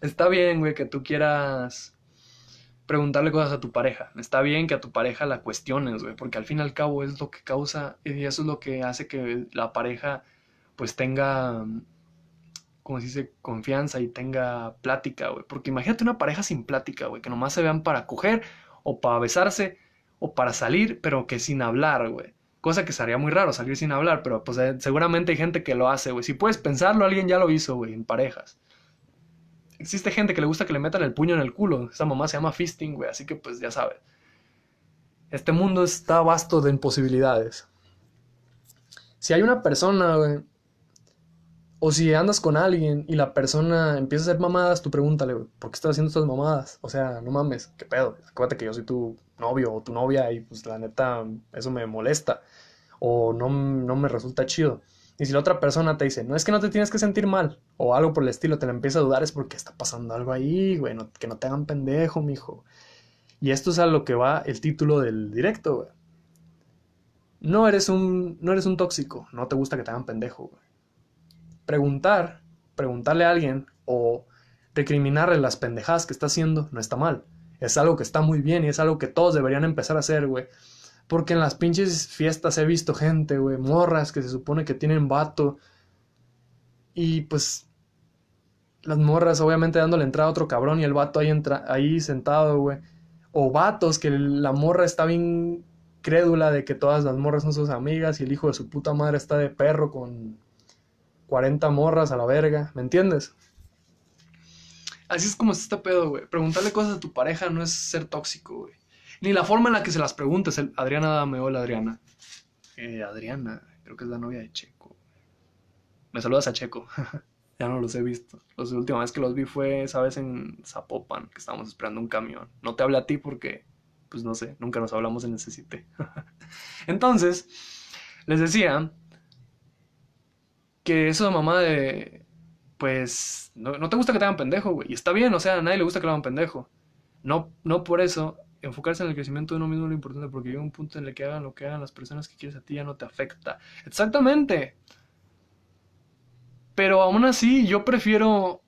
Está bien, güey, que tú quieras preguntarle cosas a tu pareja. Está bien que a tu pareja la cuestiones, güey, porque al fin y al cabo es lo que causa y eso es lo que hace que la pareja pues tenga como se dice, confianza y tenga plática, güey. Porque imagínate una pareja sin plática, güey, que nomás se vean para coger o para besarse o para salir, pero que sin hablar, güey. Cosa que sería muy raro salir sin hablar, pero pues eh, seguramente hay gente que lo hace, güey. Si puedes pensarlo, alguien ya lo hizo, güey, en parejas. Existe gente que le gusta que le metan el puño en el culo. Esa mamá se llama fisting, güey, así que pues ya sabes. Este mundo está vasto de imposibilidades. Si hay una persona, güey, o si andas con alguien y la persona empieza a hacer mamadas, tú pregúntale, ¿por qué estás haciendo estas mamadas? O sea, no mames, ¿qué pedo? Acuérdate que yo soy tu novio o tu novia y pues la neta, eso me molesta. O no, no me resulta chido. Y si la otra persona te dice, no es que no te tienes que sentir mal, o algo por el estilo, te la empieza a dudar, es porque está pasando algo ahí, güey, que no te hagan pendejo, mijo. Y esto es a lo que va el título del directo, güey. No eres un, no eres un tóxico, no te gusta que te hagan pendejo, güey preguntar, preguntarle a alguien o recriminarle las pendejadas que está haciendo no está mal. Es algo que está muy bien y es algo que todos deberían empezar a hacer, güey. Porque en las pinches fiestas he visto gente, güey, morras que se supone que tienen vato. Y pues las morras obviamente dándole entrada a otro cabrón y el vato ahí, entra, ahí sentado, güey. O vatos que la morra está bien crédula de que todas las morras son sus amigas y el hijo de su puta madre está de perro con 40 morras a la verga, ¿me entiendes? Así es como está este pedo, güey. Preguntarle cosas a tu pareja no es ser tóxico, güey. Ni la forma en la que se las preguntes. El Adriana me hola Adriana. Eh, Adriana, creo que es la novia de Checo. Me saludas a Checo. ya no los he visto. La última vez que los vi fue esa vez en Zapopan, que estábamos esperando un camión. No te hablé a ti porque, pues no sé, nunca nos hablamos en necesite. Entonces, les decía que eso mamá de, pues, no, te gusta que te hagan pendejo, güey. Y está bien, o sea, a nadie le gusta que lo hagan pendejo. No, no por eso enfocarse en el crecimiento de uno mismo es lo importante, porque llega un punto en el que hagan lo que hagan las personas que quieres a ti ya no te afecta. Exactamente. Pero aún así, yo prefiero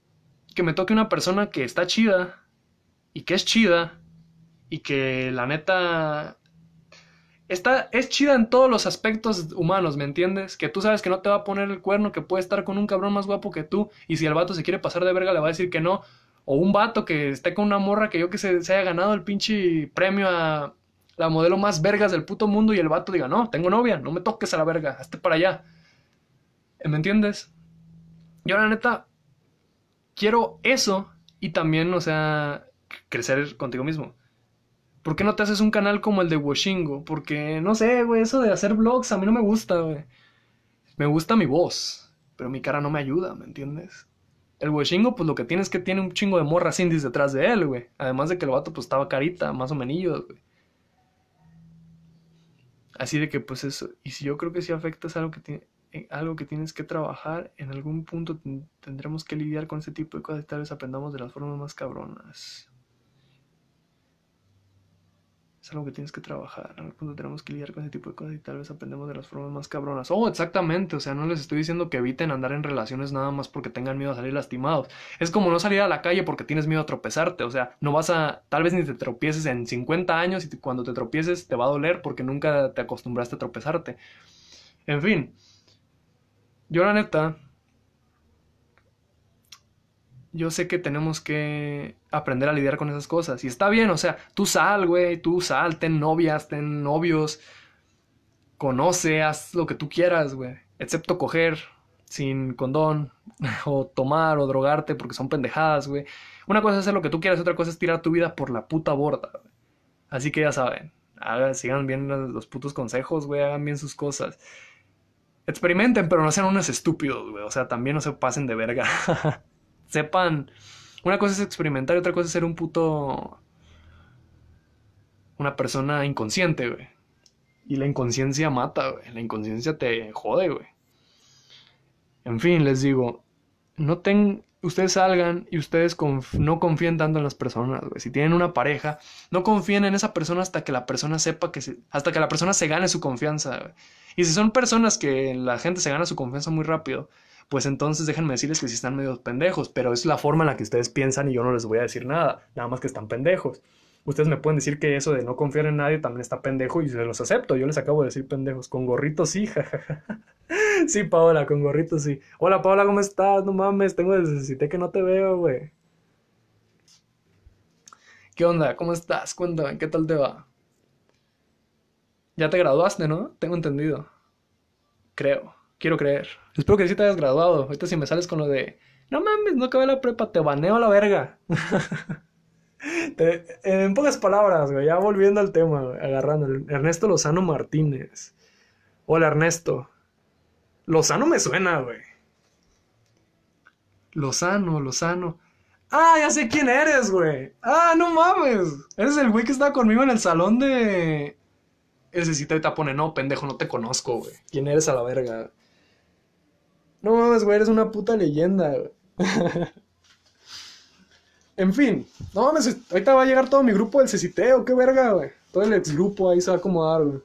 que me toque una persona que está chida y que es chida y que la neta está, es chida en todos los aspectos humanos, ¿me entiendes? Que tú sabes que no te va a poner el cuerno, que puede estar con un cabrón más guapo que tú, y si el vato se quiere pasar de verga, le va a decir que no. O un vato que esté con una morra que yo que se, se haya ganado el pinche premio a la modelo más vergas del puto mundo, y el vato diga, no, tengo novia, no me toques a la verga, hazte para allá. ¿Me entiendes? Yo la neta quiero eso y también, o sea, crecer contigo mismo. ¿Por qué no te haces un canal como el de Washingo? Porque, no sé, güey, eso de hacer vlogs a mí no me gusta, güey. Me gusta mi voz, pero mi cara no me ayuda, ¿me entiendes? El Washingo, pues lo que tiene es que tiene un chingo de morras indies detrás de él, güey. Además de que el vato, pues estaba carita, más o menos, güey. Así de que, pues eso. Y si yo creo que si afecta es algo que, tiene, eh, algo que tienes que trabajar, en algún punto tendremos que lidiar con ese tipo de cosas tal vez aprendamos de las formas más cabronas es algo que tienes que trabajar. En algún punto tenemos que lidiar con ese tipo de cosas y tal vez aprendemos de las formas más cabronas. Oh, exactamente. O sea, no les estoy diciendo que eviten andar en relaciones nada más porque tengan miedo a salir lastimados. Es como no salir a la calle porque tienes miedo a tropezarte. O sea, no vas a. Tal vez ni te tropieces en 50 años y cuando te tropieces te va a doler porque nunca te acostumbraste a tropezarte. En fin. Yo, la neta. Yo sé que tenemos que aprender a lidiar con esas cosas. Y está bien, o sea, tú sal, güey, tú sal, ten novias, ten novios, conoce, haz lo que tú quieras, güey. Excepto coger sin condón, o tomar, o drogarte, porque son pendejadas, güey. Una cosa es hacer lo que tú quieras, otra cosa es tirar tu vida por la puta borda, güey. Así que ya saben, hagan, sigan bien los putos consejos, güey, hagan bien sus cosas. Experimenten, pero no sean unos estúpidos, güey. O sea, también no se pasen de verga. Sepan. Una cosa es experimentar y otra cosa es ser un puto. Una persona inconsciente, güey. Y la inconsciencia mata, güey. La inconsciencia te jode, güey. En fin, les digo. No ten ustedes salgan y ustedes no confíen tanto en las personas, güey. Si tienen una pareja, no confíen en esa persona hasta que la persona sepa que se, hasta que la persona se gane su confianza, güey. Y si son personas que la gente se gana su confianza muy rápido, pues entonces déjenme decirles que sí están medio pendejos, pero es la forma en la que ustedes piensan y yo no les voy a decir nada, nada más que están pendejos. Ustedes me pueden decir que eso de no confiar en nadie también está pendejo y se los acepto. Yo les acabo de decir pendejos. Con gorritos sí, sí, Paola, con gorritos sí. Hola, Paola, ¿cómo estás? No mames, tengo necesité que no te veo, güey. ¿Qué onda? ¿Cómo estás? Cuéntame, ¿qué tal te va? Ya te graduaste, ¿no? Tengo entendido. Creo. Quiero creer. Espero que sí te hayas graduado. Ahorita si me sales con lo de... No mames, no acabé la prepa, te baneo a la verga. en pocas palabras, güey, ya volviendo al tema, agarrando. Ernesto Lozano Martínez. Hola, Ernesto. Lozano me suena, güey. Lozano, Lozano. Ah, ya sé quién eres, güey. Ah, no mames. Eres el güey que estaba conmigo en el salón de. Ese sí te pone, no, pendejo, no te conozco, güey. ¿Quién eres a la verga? No mames, güey, eres una puta leyenda, güey. En fin, no mames, ahorita va a llegar todo mi grupo del Ceciteo, qué verga, güey. Todo el ex grupo ahí se va a acomodar, güey.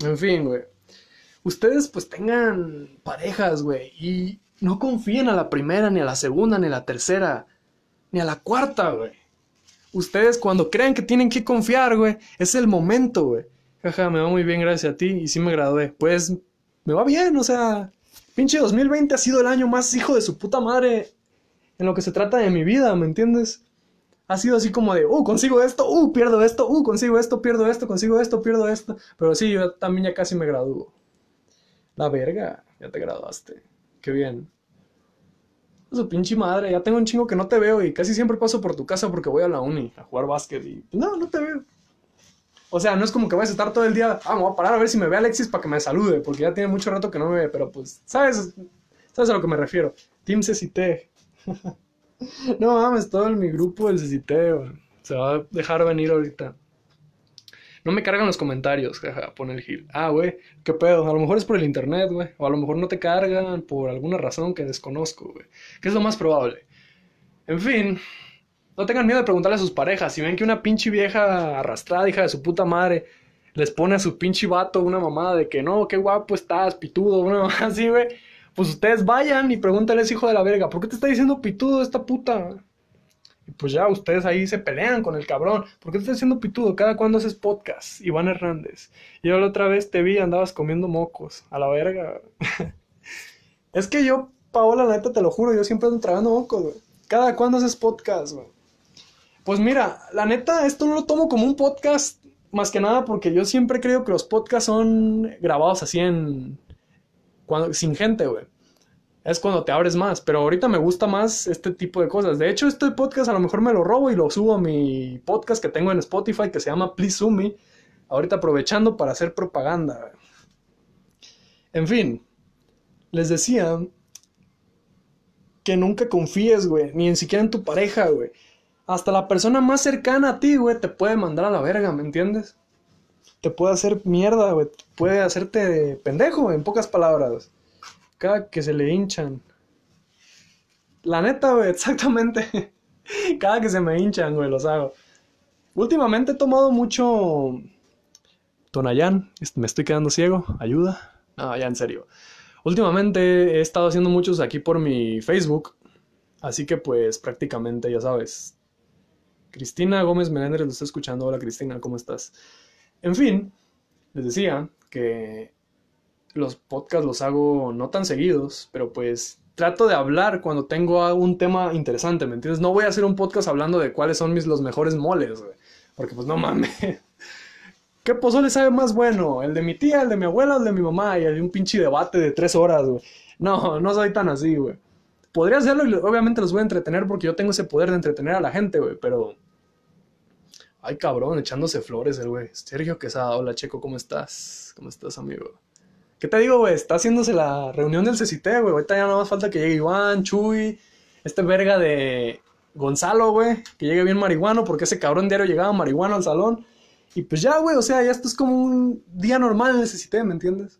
En fin, güey. Ustedes pues tengan parejas, güey, y no confíen a la primera, ni a la segunda, ni a la tercera, ni a la cuarta, güey. Ustedes cuando crean que tienen que confiar, güey, es el momento, güey. Jaja, me va muy bien gracias a ti y sí me gradué. Pues me va bien, o sea, pinche 2020 ha sido el año más hijo de su puta madre en lo que se trata de mi vida, ¿me entiendes? Ha sido así como de, uh, consigo esto, uh, pierdo esto, uh, consigo esto, pierdo esto, consigo esto, pierdo esto. Pero sí, yo también ya casi me gradúo. La verga, ya te graduaste. Qué bien. Su pinche madre, ya tengo un chingo que no te veo y casi siempre paso por tu casa porque voy a la uni a jugar básquet y no, no te veo. O sea, no es como que vayas a estar todo el día, ah, voy a parar a ver si me ve Alexis para que me salude, porque ya tiene mucho rato que no me ve, pero pues, ¿sabes? ¿Sabes a lo que me refiero? Team Cecité. no mames, todo en mi grupo del Ceciteo. Se va a dejar venir ahorita. No me cargan los comentarios, jaja, pone el Gil. Ah, güey, qué pedo. A lo mejor es por el internet, güey. O a lo mejor no te cargan por alguna razón que desconozco, güey. Que es lo más probable. En fin, no tengan miedo de preguntarle a sus parejas. Si ven que una pinche vieja arrastrada, hija de su puta madre, les pone a su pinche vato una mamada de que no, qué guapo estás, pitudo, una mamada así, güey pues ustedes vayan y pregúntales, hijo de la verga, ¿por qué te está diciendo pitudo esta puta? Y pues ya, ustedes ahí se pelean con el cabrón. ¿Por qué te está diciendo pitudo? Cada cuando haces podcast, Iván Hernández. Yo la otra vez te vi, andabas comiendo mocos. A la verga. es que yo, Paola, la neta, te lo juro, yo siempre ando tragando mocos, güey. Cada cuando haces podcast, güey. Pues mira, la neta, esto no lo tomo como un podcast, más que nada porque yo siempre creo que los podcasts son grabados así en cuando, sin gente, güey. Es cuando te abres más. Pero ahorita me gusta más este tipo de cosas. De hecho, este podcast a lo mejor me lo robo y lo subo a mi podcast que tengo en Spotify que se llama Please Sue. Ahorita aprovechando para hacer propaganda. En fin, les decía que nunca confíes, güey. Ni en siquiera en tu pareja, güey. Hasta la persona más cercana a ti, güey, te puede mandar a la verga, ¿me entiendes? te puede hacer mierda, güey. Puede hacerte pendejo, en pocas palabras. Cada que se le hinchan. La neta, güey, exactamente. Cada que se me hinchan, güey, los hago. Últimamente he tomado mucho Tonayán. Me estoy quedando ciego. Ayuda. No, ya en serio. Últimamente he estado haciendo muchos aquí por mi Facebook. Así que pues prácticamente ya sabes. Cristina Gómez Meléndez lo está escuchando. Hola Cristina, ¿cómo estás? En fin, les decía que los podcasts los hago no tan seguidos, pero pues trato de hablar cuando tengo un tema interesante, ¿me entiendes? No voy a hacer un podcast hablando de cuáles son mis, los mejores moles, güey. Porque pues no mames. ¿Qué pozole sabe más bueno? ¿El de mi tía, el de mi abuela el de mi mamá? Y hay un pinche debate de tres horas, güey. No, no soy tan así, güey. Podría hacerlo y obviamente los voy a entretener porque yo tengo ese poder de entretener a la gente, güey. Pero... Ay, cabrón, echándose flores el güey. Sergio Quesada, hola Checo, ¿cómo estás? ¿Cómo estás, amigo? ¿Qué te digo, güey? Está haciéndose la reunión del CCT, güey. Ahorita ya no más falta que llegue Iván, Chuy, este verga de Gonzalo, güey. Que llegue bien marihuano, porque ese cabrón diario llegaba marihuano al salón. Y pues ya, güey, o sea, ya esto es como un día normal en el CCT, ¿me entiendes?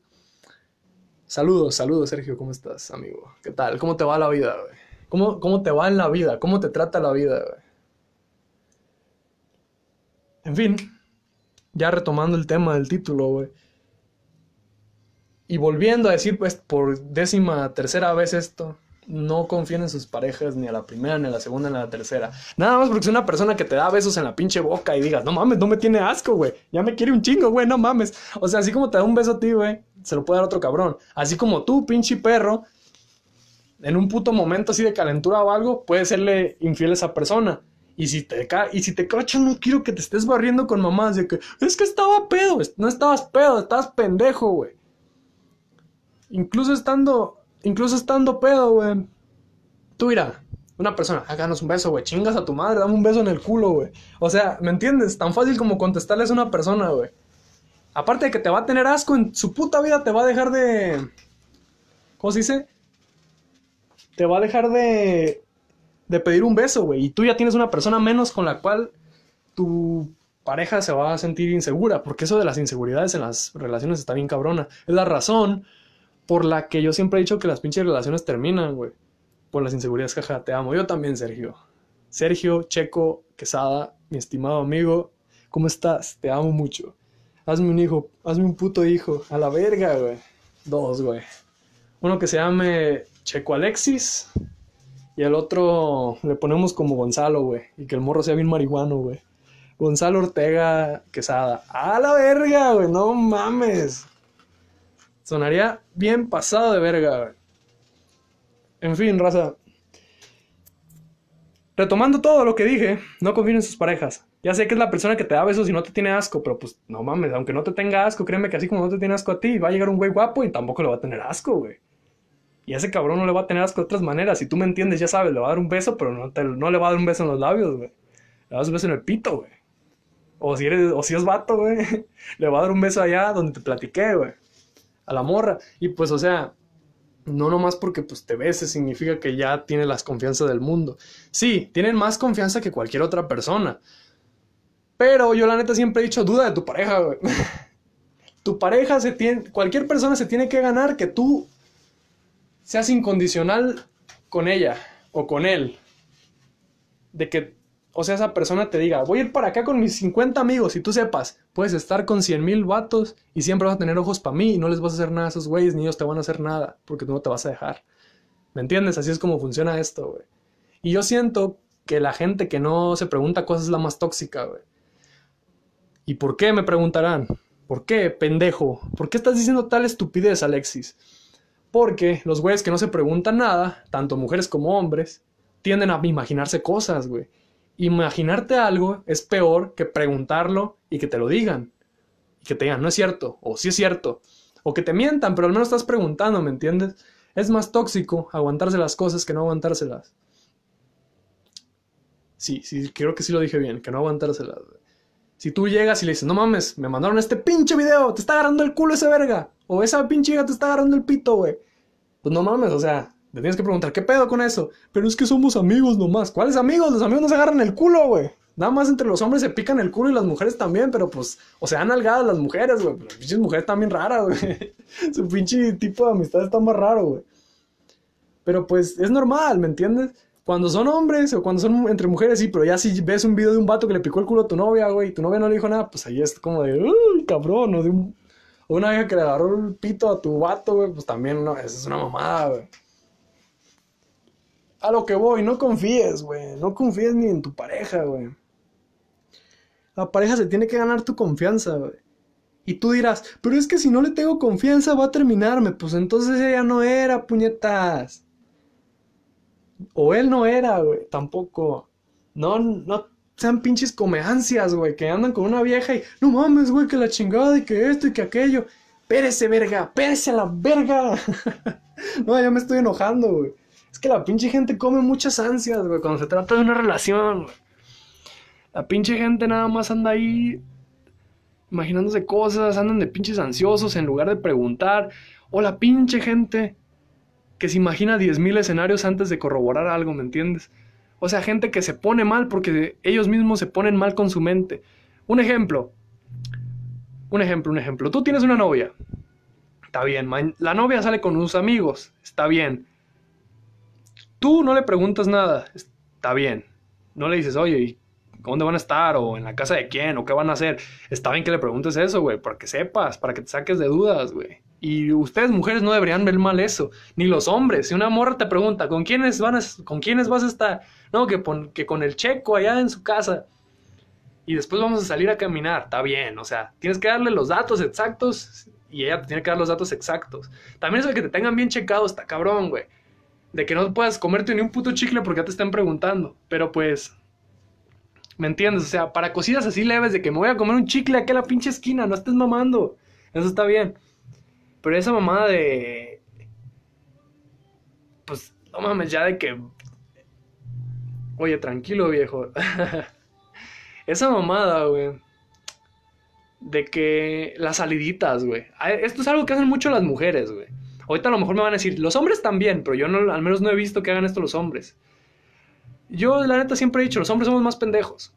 Saludos, saludos, Sergio, ¿cómo estás, amigo? ¿Qué tal? ¿Cómo te va la vida, güey? ¿Cómo, ¿Cómo te va en la vida? ¿Cómo te trata la vida, güey? En fin, ya retomando el tema del título, güey. Y volviendo a decir, pues, por décima tercera vez esto, no confíen en sus parejas ni a la primera, ni a la segunda, ni a la tercera. Nada más porque es una persona que te da besos en la pinche boca y digas, no mames, no me tiene asco, güey. Ya me quiere un chingo, güey, no mames. O sea, así como te da un beso a ti, güey, se lo puede dar otro cabrón. Así como tú, pinche perro, en un puto momento así de calentura o algo, puedes serle infiel a esa persona. Y si te y si te cacho, no quiero que te estés barriendo con mamás de que es que estaba pedo, no estabas pedo, estabas pendejo, güey. Incluso estando, incluso estando pedo, güey. Tú mira, una persona, háganos un beso, güey. Chingas a tu madre, dame un beso en el culo, güey. O sea, ¿me entiendes? Tan fácil como contestarles a una persona, güey. Aparte de que te va a tener asco en su puta vida, te va a dejar de. ¿Cómo se dice? Te va a dejar de. De pedir un beso, güey. Y tú ya tienes una persona menos con la cual tu pareja se va a sentir insegura. Porque eso de las inseguridades en las relaciones está bien cabrona. Es la razón por la que yo siempre he dicho que las pinches relaciones terminan, güey. Por las inseguridades, jaja, te amo. Yo también, Sergio. Sergio Checo Quesada, mi estimado amigo, ¿cómo estás? Te amo mucho. Hazme un hijo, hazme un puto hijo. A la verga, güey. Dos, güey. Uno que se llame Checo Alexis. Y el otro le ponemos como Gonzalo, güey. Y que el morro sea bien marihuano, güey. Gonzalo Ortega Quesada. A la verga, güey. No mames. Sonaría bien pasado de verga, güey. En fin, raza. Retomando todo lo que dije, no confíen en sus parejas. Ya sé que es la persona que te da besos y no te tiene asco, pero pues no mames, aunque no te tenga asco, créeme que así como no te tiene asco a ti, va a llegar un güey guapo y tampoco le va a tener asco, güey. Y ese cabrón no le va a tener asco de otras maneras. Si tú me entiendes, ya sabes, le va a dar un beso, pero no, no le va a dar un beso en los labios, güey. Le va a dar un beso en el pito, güey. O si eres, o si es vato, güey, le va a dar un beso allá donde te platiqué, güey a la morra. Y pues, o sea, no nomás porque pues te beses significa que ya tiene las confianzas del mundo. Sí, tienen más confianza que cualquier otra persona. Pero yo la neta siempre he dicho, duda de tu pareja, güey. tu pareja se tiene, cualquier persona se tiene que ganar que tú seas incondicional con ella o con él. De que o sea, esa persona te diga, voy a ir para acá con mis 50 amigos y tú sepas, puedes estar con 100 mil vatos y siempre vas a tener ojos para mí y no les vas a hacer nada a esos güeyes ni ellos te van a hacer nada porque tú no te vas a dejar. ¿Me entiendes? Así es como funciona esto, güey. Y yo siento que la gente que no se pregunta cosas es la más tóxica, güey. ¿Y por qué? Me preguntarán. ¿Por qué, pendejo? ¿Por qué estás diciendo tal estupidez, Alexis? Porque los güeyes que no se preguntan nada, tanto mujeres como hombres, tienden a imaginarse cosas, güey imaginarte algo es peor que preguntarlo y que te lo digan. Y que te digan, no es cierto, o sí es cierto. O que te mientan, pero al menos estás preguntando, ¿me entiendes? Es más tóxico aguantarse las cosas que no aguantárselas. Sí, sí, creo que sí lo dije bien, que no aguantárselas. Si tú llegas y le dices, no mames, me mandaron este pinche video, te está agarrando el culo ese verga. O esa pinche hija te está agarrando el pito, güey. Pues no mames, o sea, te tienes que preguntar, ¿qué pedo con eso? Pero es que somos amigos nomás. ¿Cuáles amigos? Los amigos no se agarran el culo, güey. Nada más entre los hombres se pican el culo y las mujeres también, pero pues, o sea, han algadas las mujeres, güey. Las pinches mujeres bien raras, güey. Su pinche tipo de amistad está más raro, güey. Pero pues es normal, ¿me entiendes? Cuando son hombres o cuando son entre mujeres, sí, pero ya si ves un video de un vato que le picó el culo a tu novia, güey, y tu novia no le dijo nada, pues ahí es como de, uy, cabrón, o de un, una vieja que le agarró el pito a tu vato, güey, pues también, no, eso es una mamada, güey a lo que voy, no confíes, güey. No confíes ni en tu pareja, güey. La pareja se tiene que ganar tu confianza, güey. Y tú dirás, pero es que si no le tengo confianza va a terminarme. Pues entonces ella no era, puñetas. O él no era, güey, tampoco. No, no sean pinches comeancias, güey, que andan con una vieja y no mames, güey, que la chingada y que esto y que aquello. Pérese, verga, pérese a la verga. no, ya me estoy enojando, güey. Es que la pinche gente come muchas ansias, güey, cuando se trata de una relación, güey. La pinche gente nada más anda ahí imaginándose cosas, andan de pinches ansiosos en lugar de preguntar. O la pinche gente que se imagina 10.000 escenarios antes de corroborar algo, ¿me entiendes? O sea, gente que se pone mal porque ellos mismos se ponen mal con su mente. Un ejemplo. Un ejemplo, un ejemplo. Tú tienes una novia. Está bien. La novia sale con sus amigos. Está bien. Tú no le preguntas nada. Está bien. No le dices, oye, ¿y dónde van a estar? ¿O en la casa de quién? ¿O qué van a hacer? Está bien que le preguntes eso, güey. Para que sepas, para que te saques de dudas, güey. Y ustedes, mujeres, no deberían ver mal eso. Ni los hombres. Si una morra te pregunta, ¿con quiénes, van a, ¿con quiénes vas a estar? No, que, que con el checo allá en su casa. Y después vamos a salir a caminar. Está bien, o sea, tienes que darle los datos exactos y ella te tiene que dar los datos exactos. También eso de que te tengan bien checado está cabrón, güey. De que no puedas comerte ni un puto chicle porque ya te están preguntando. Pero pues, ¿me entiendes? O sea, para cositas así leves de que me voy a comer un chicle aquí a la pinche esquina, no estés mamando. Eso está bien. Pero esa mamada de... Pues, no mames, ya de que Oye, tranquilo, viejo. Esa mamada, güey. De que las saliditas, güey. Esto es algo que hacen mucho las mujeres, güey. Ahorita a lo mejor me van a decir, los hombres también, pero yo no, al menos no he visto que hagan esto los hombres. Yo, la neta, siempre he dicho, los hombres somos más pendejos.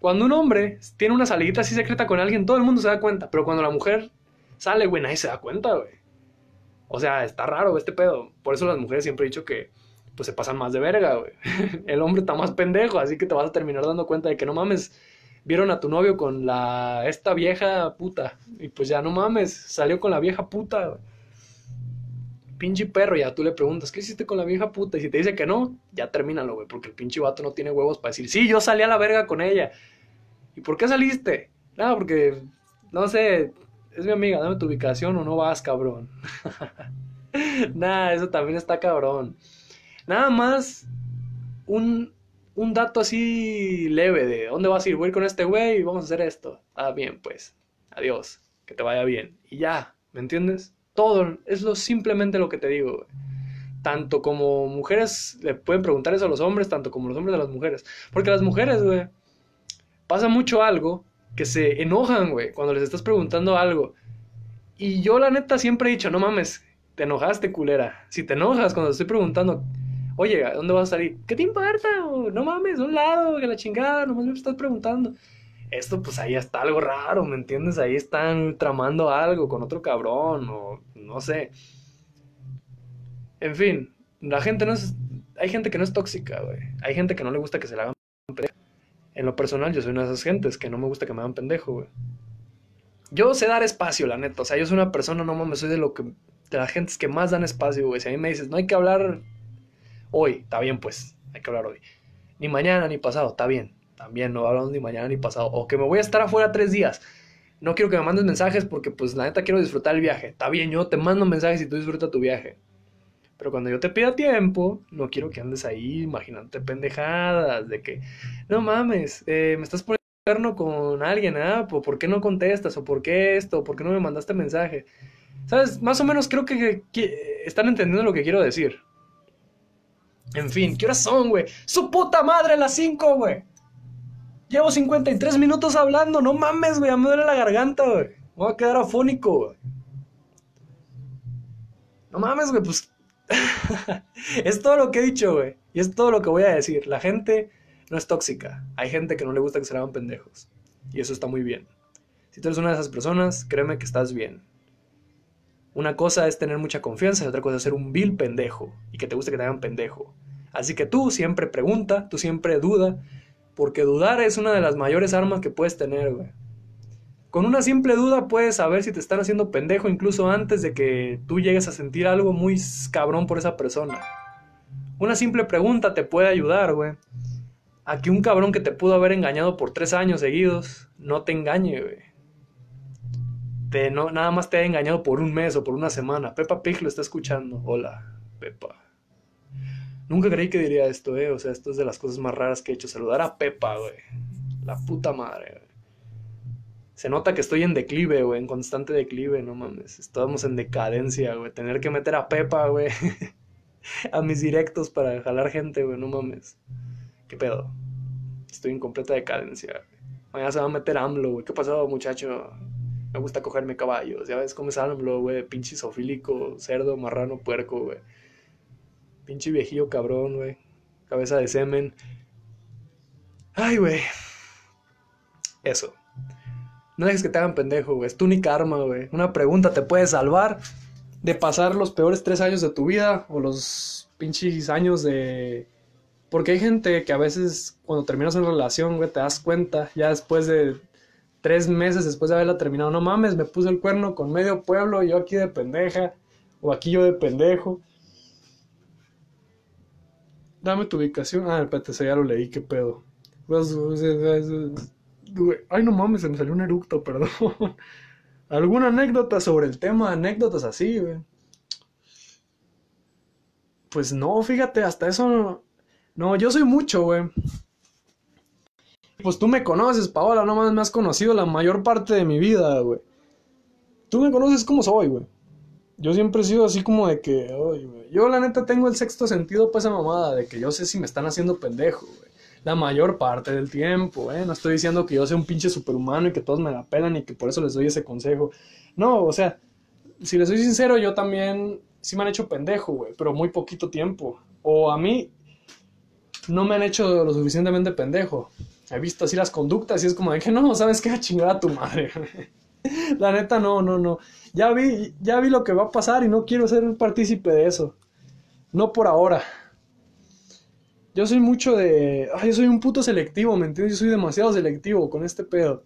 Cuando un hombre tiene una salidita así secreta con alguien, todo el mundo se da cuenta. Pero cuando la mujer sale, güey, nadie se da cuenta, güey. O sea, está raro este pedo. Por eso las mujeres siempre he dicho que pues se pasan más de verga, güey. El hombre está más pendejo, así que te vas a terminar dando cuenta de que no mames, vieron a tu novio con la esta vieja puta y pues ya no mames, salió con la vieja puta. Güey. Pinche perro, ya tú le preguntas, ¿qué hiciste con la vieja puta? Y si te dice que no, ya termínalo, güey, porque el pinche vato no tiene huevos para decir, sí, yo salí a la verga con ella. ¿Y por qué saliste? Nada, porque, no sé, es mi amiga, dame tu ubicación o no vas, cabrón. Nada, eso también está cabrón. Nada más un, un dato así leve de dónde vas a ir. Voy con este güey y vamos a hacer esto. Ah, bien, pues. Adiós. Que te vaya bien. Y ya, ¿me entiendes? Todo es lo simplemente lo que te digo, güey. Tanto como mujeres le pueden preguntar eso a los hombres, tanto como los hombres a las mujeres. Porque las mujeres, güey, pasa mucho algo que se enojan, güey, cuando les estás preguntando algo. Y yo la neta siempre he dicho, no mames, te enojaste, culera. Si te enojas cuando te estoy preguntando, Oye, ¿a dónde vas a salir? ¿Qué te importa? No mames, de un lado, que la chingada, nomás me estás preguntando. Esto, pues ahí está algo raro, ¿me entiendes? Ahí están tramando algo con otro cabrón, o no sé. En fin, la gente no es. Hay gente que no es tóxica, güey. Hay gente que no le gusta que se le hagan pendejo. En lo personal, yo soy una de esas gentes que no me gusta que me hagan pendejo, güey. Yo sé dar espacio, la neta. O sea, yo soy una persona, no mames, soy de lo que. De las gentes que más dan espacio, güey. Si a mí me dices, no hay que hablar hoy, está bien pues, hay que hablar hoy. Ni mañana ni pasado, está bien. También no hablamos ni mañana ni pasado. O que me voy a estar afuera tres días. No quiero que me mandes mensajes porque pues la neta quiero disfrutar el viaje. Está bien, yo te mando mensajes y tú disfrutas tu viaje. Pero cuando yo te pida tiempo, no quiero que andes ahí imaginándote pendejadas de que, no mames, eh, me estás poniendo con alguien, ¿ah? ¿Por qué no contestas? ¿O por qué esto? ¿O por qué no me mandaste mensaje? ¿Sabes? Más o menos creo que están entendiendo lo que quiero decir. En fin, ¿qué horas son, güey? ¡Su puta madre, las 5, güey! Llevo 53 minutos hablando, no mames, güey, me duele la garganta, güey. Voy a quedar afónico, güey. No mames, güey, pues. es todo lo que he dicho, güey. Y es todo lo que voy a decir. La gente no es tóxica. Hay gente que no le gusta que se le hagan pendejos. Y eso está muy bien. Si tú eres una de esas personas, créeme que estás bien. Una cosa es tener mucha confianza y otra cosa es ser un vil pendejo y que te guste que te hagan pendejo. Así que tú siempre pregunta, tú siempre duda, porque dudar es una de las mayores armas que puedes tener, güey. Con una simple duda puedes saber si te están haciendo pendejo incluso antes de que tú llegues a sentir algo muy cabrón por esa persona. Una simple pregunta te puede ayudar, güey. A que un cabrón que te pudo haber engañado por tres años seguidos no te engañe, güey no, nada más te ha engañado por un mes o por una semana. Peppa Pig lo está escuchando. Hola, Peppa. Nunca creí que diría esto, eh. O sea, esto es de las cosas más raras que he hecho. Saludar a Pepa, güey. La puta madre, güey. Se nota que estoy en declive, güey, en constante declive, no mames. Estamos en decadencia, güey. Tener que meter a Pepa, güey, a mis directos para jalar gente, güey, no mames. ¿Qué pedo? Estoy en completa decadencia. Mañana se va a meter AMLO, güey. ¿Qué pasó, muchacho? Me gusta cogerme caballos. Ya ves cómo es AMLO, güey. Pinche sofílico, cerdo, marrano, puerco, güey. Pinche viejillo cabrón, güey. Cabeza de semen. Ay, güey. Eso. No dejes que te hagan pendejo, güey. Es tu única arma, güey. Una pregunta te puede salvar de pasar los peores tres años de tu vida o los pinches años de... Porque hay gente que a veces cuando terminas una relación, güey, te das cuenta, ya después de tres meses después de haberla terminado, no mames, me puse el cuerno con medio pueblo, yo aquí de pendeja, o aquí yo de pendejo. Dame tu ubicación. Ah, espérate, ya lo leí, qué pedo. Pues, Ay, no mames, se me salió un eructo, perdón. ¿Alguna anécdota sobre el tema? Anécdotas así, güey. Pues no, fíjate, hasta eso. No, yo soy mucho, güey. Pues tú me conoces, Paola, no mames, me has conocido la mayor parte de mi vida, güey. Tú me conoces como soy, güey. Yo siempre he sido así como de que. Yo la neta tengo el sexto sentido pues esa mamada, de que yo sé si me están haciendo pendejo, güey la mayor parte del tiempo, ¿eh? No estoy diciendo que yo sea un pinche superhumano y que todos me la pelan y que por eso les doy ese consejo. No, o sea, si les soy sincero, yo también sí me han hecho pendejo, güey, pero muy poquito tiempo. O a mí no me han hecho lo suficientemente pendejo. He visto así las conductas y es como de que no, ¿sabes qué? Chingada tu madre. La neta, no, no, no. Ya vi, ya vi lo que va a pasar y no quiero ser un partícipe de eso. No por ahora. Yo soy mucho de. Ay, yo soy un puto selectivo, ¿me entiendes? Yo soy demasiado selectivo con este pedo.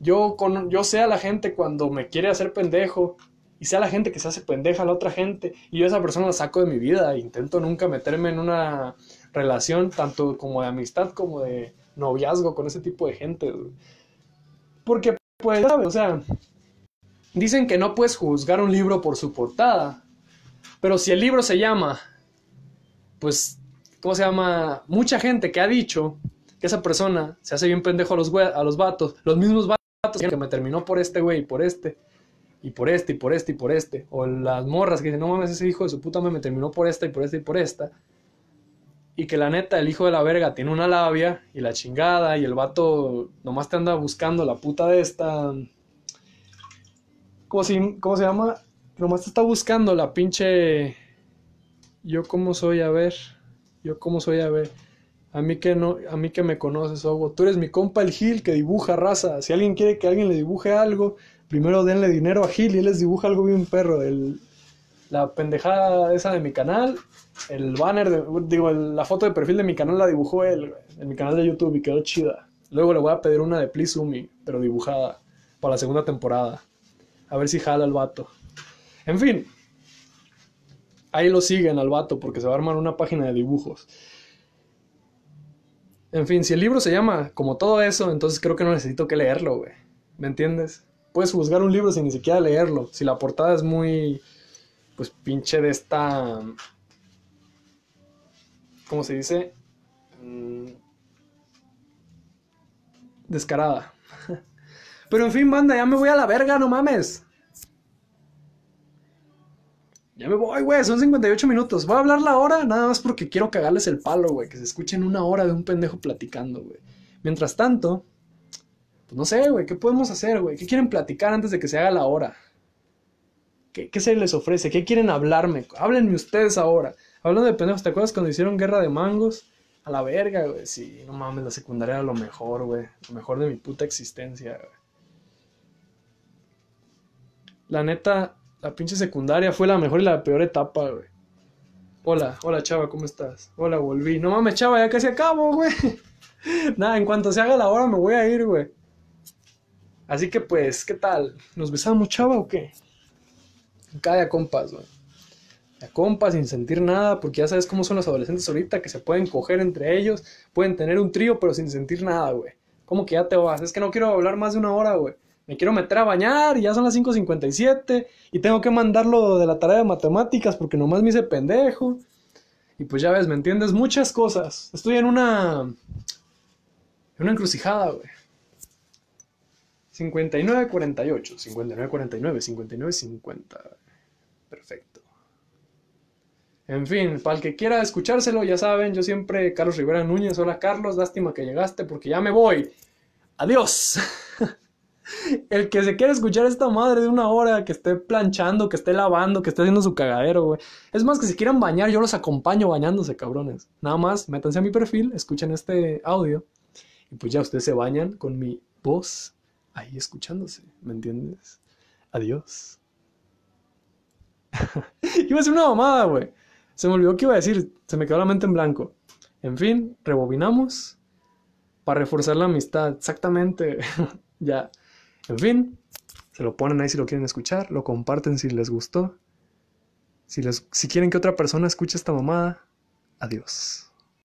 Yo, con, yo sé a la gente cuando me quiere hacer pendejo. Y sé a la gente que se hace pendeja a la otra gente. Y yo esa persona la saco de mi vida. E intento nunca meterme en una relación, tanto como de amistad como de noviazgo con ese tipo de gente. Porque, pues, ¿sabes? O sea, dicen que no puedes juzgar un libro por su portada. Pero si el libro se llama, pues ¿cómo se llama? Mucha gente que ha dicho que esa persona se hace bien pendejo a los, a los vatos, los mismos vatos que me terminó por este güey por este, y por este, y por este, y por este, o las morras que dicen, no mames, ese hijo de su puta me terminó por esta, y por esta, y por esta, y que la neta, el hijo de la verga tiene una labia, y la chingada, y el vato nomás te anda buscando la puta de esta, ¿cómo se, cómo se llama? Nomás te está buscando la pinche... Yo cómo soy, a ver... Yo cómo soy, a ver. A mí que no, a mí que me conoces, Hugo. Tú eres mi compa el Gil que dibuja raza. Si alguien quiere que alguien le dibuje algo, primero denle dinero a Gil y él les dibuja algo bien perro. El, la pendejada esa de mi canal, el banner, de, digo, la foto de perfil de mi canal la dibujó él, en mi canal de YouTube y quedó chida. Luego le voy a pedir una de Please pero dibujada, para la segunda temporada. A ver si jala el vato. En fin, ahí lo siguen al vato porque se va a armar una página de dibujos. En fin, si el libro se llama como todo eso, entonces creo que no necesito que leerlo, güey. ¿Me entiendes? Puedes juzgar un libro sin ni siquiera leerlo. Si la portada es muy, pues pinche de esta... ¿Cómo se dice? Mm, descarada. Pero en fin, banda, ya me voy a la verga, no mames. Ya me voy, güey, son 58 minutos. Voy a hablar la hora nada más porque quiero cagarles el palo, güey. Que se escuchen una hora de un pendejo platicando, güey. Mientras tanto, pues no sé, güey, ¿qué podemos hacer, güey? ¿Qué quieren platicar antes de que se haga la hora? ¿Qué, se les ofrece? ¿Qué quieren hablarme? Háblenme ustedes ahora. Hablando de pendejos, ¿te acuerdas cuando hicieron Guerra de Mangos? A la verga, güey. Sí, no mames, la secundaria era lo mejor, güey. Lo mejor de mi puta existencia, güey. La neta, la pinche secundaria fue la mejor y la peor etapa, güey. Hola, hola chava, ¿cómo estás? Hola, volví. No mames, chava, ya casi acabo, güey. Nada, en cuanto se haga la hora me voy a ir, güey. Así que pues, ¿qué tal? ¿Nos besamos, chava, o qué? Cada compas, güey. A compas sin sentir nada, porque ya sabes cómo son los adolescentes ahorita, que se pueden coger entre ellos, pueden tener un trío, pero sin sentir nada, güey. ¿Cómo que ya te vas? Es que no quiero hablar más de una hora, güey me quiero meter a bañar y ya son las 5.57 y tengo que mandarlo de la tarea de matemáticas porque nomás me hice pendejo. Y pues ya ves, ¿me entiendes? Muchas cosas. Estoy en una... En una encrucijada, güey. 59-48, 59-49, 59-50. Perfecto. En fin, para el que quiera escuchárselo, ya saben, yo siempre, Carlos Rivera Núñez, hola Carlos, lástima que llegaste porque ya me voy. Adiós. el que se quiera escuchar esta madre de una hora, que esté planchando, que esté lavando, que esté haciendo su cagadero, güey. Es más, que si quieran bañar, yo los acompaño bañándose, cabrones. Nada más, métanse a mi perfil, escuchen este audio. Y pues ya ustedes se bañan con mi voz ahí escuchándose, ¿me entiendes? Adiós. iba a ser una mamada, güey. Se me olvidó qué iba a decir, se me quedó la mente en blanco. En fin, rebobinamos para reforzar la amistad, exactamente. ya. En fin, se lo ponen ahí si lo quieren escuchar, lo comparten si les gustó. Si, les, si quieren que otra persona escuche esta mamada, adiós.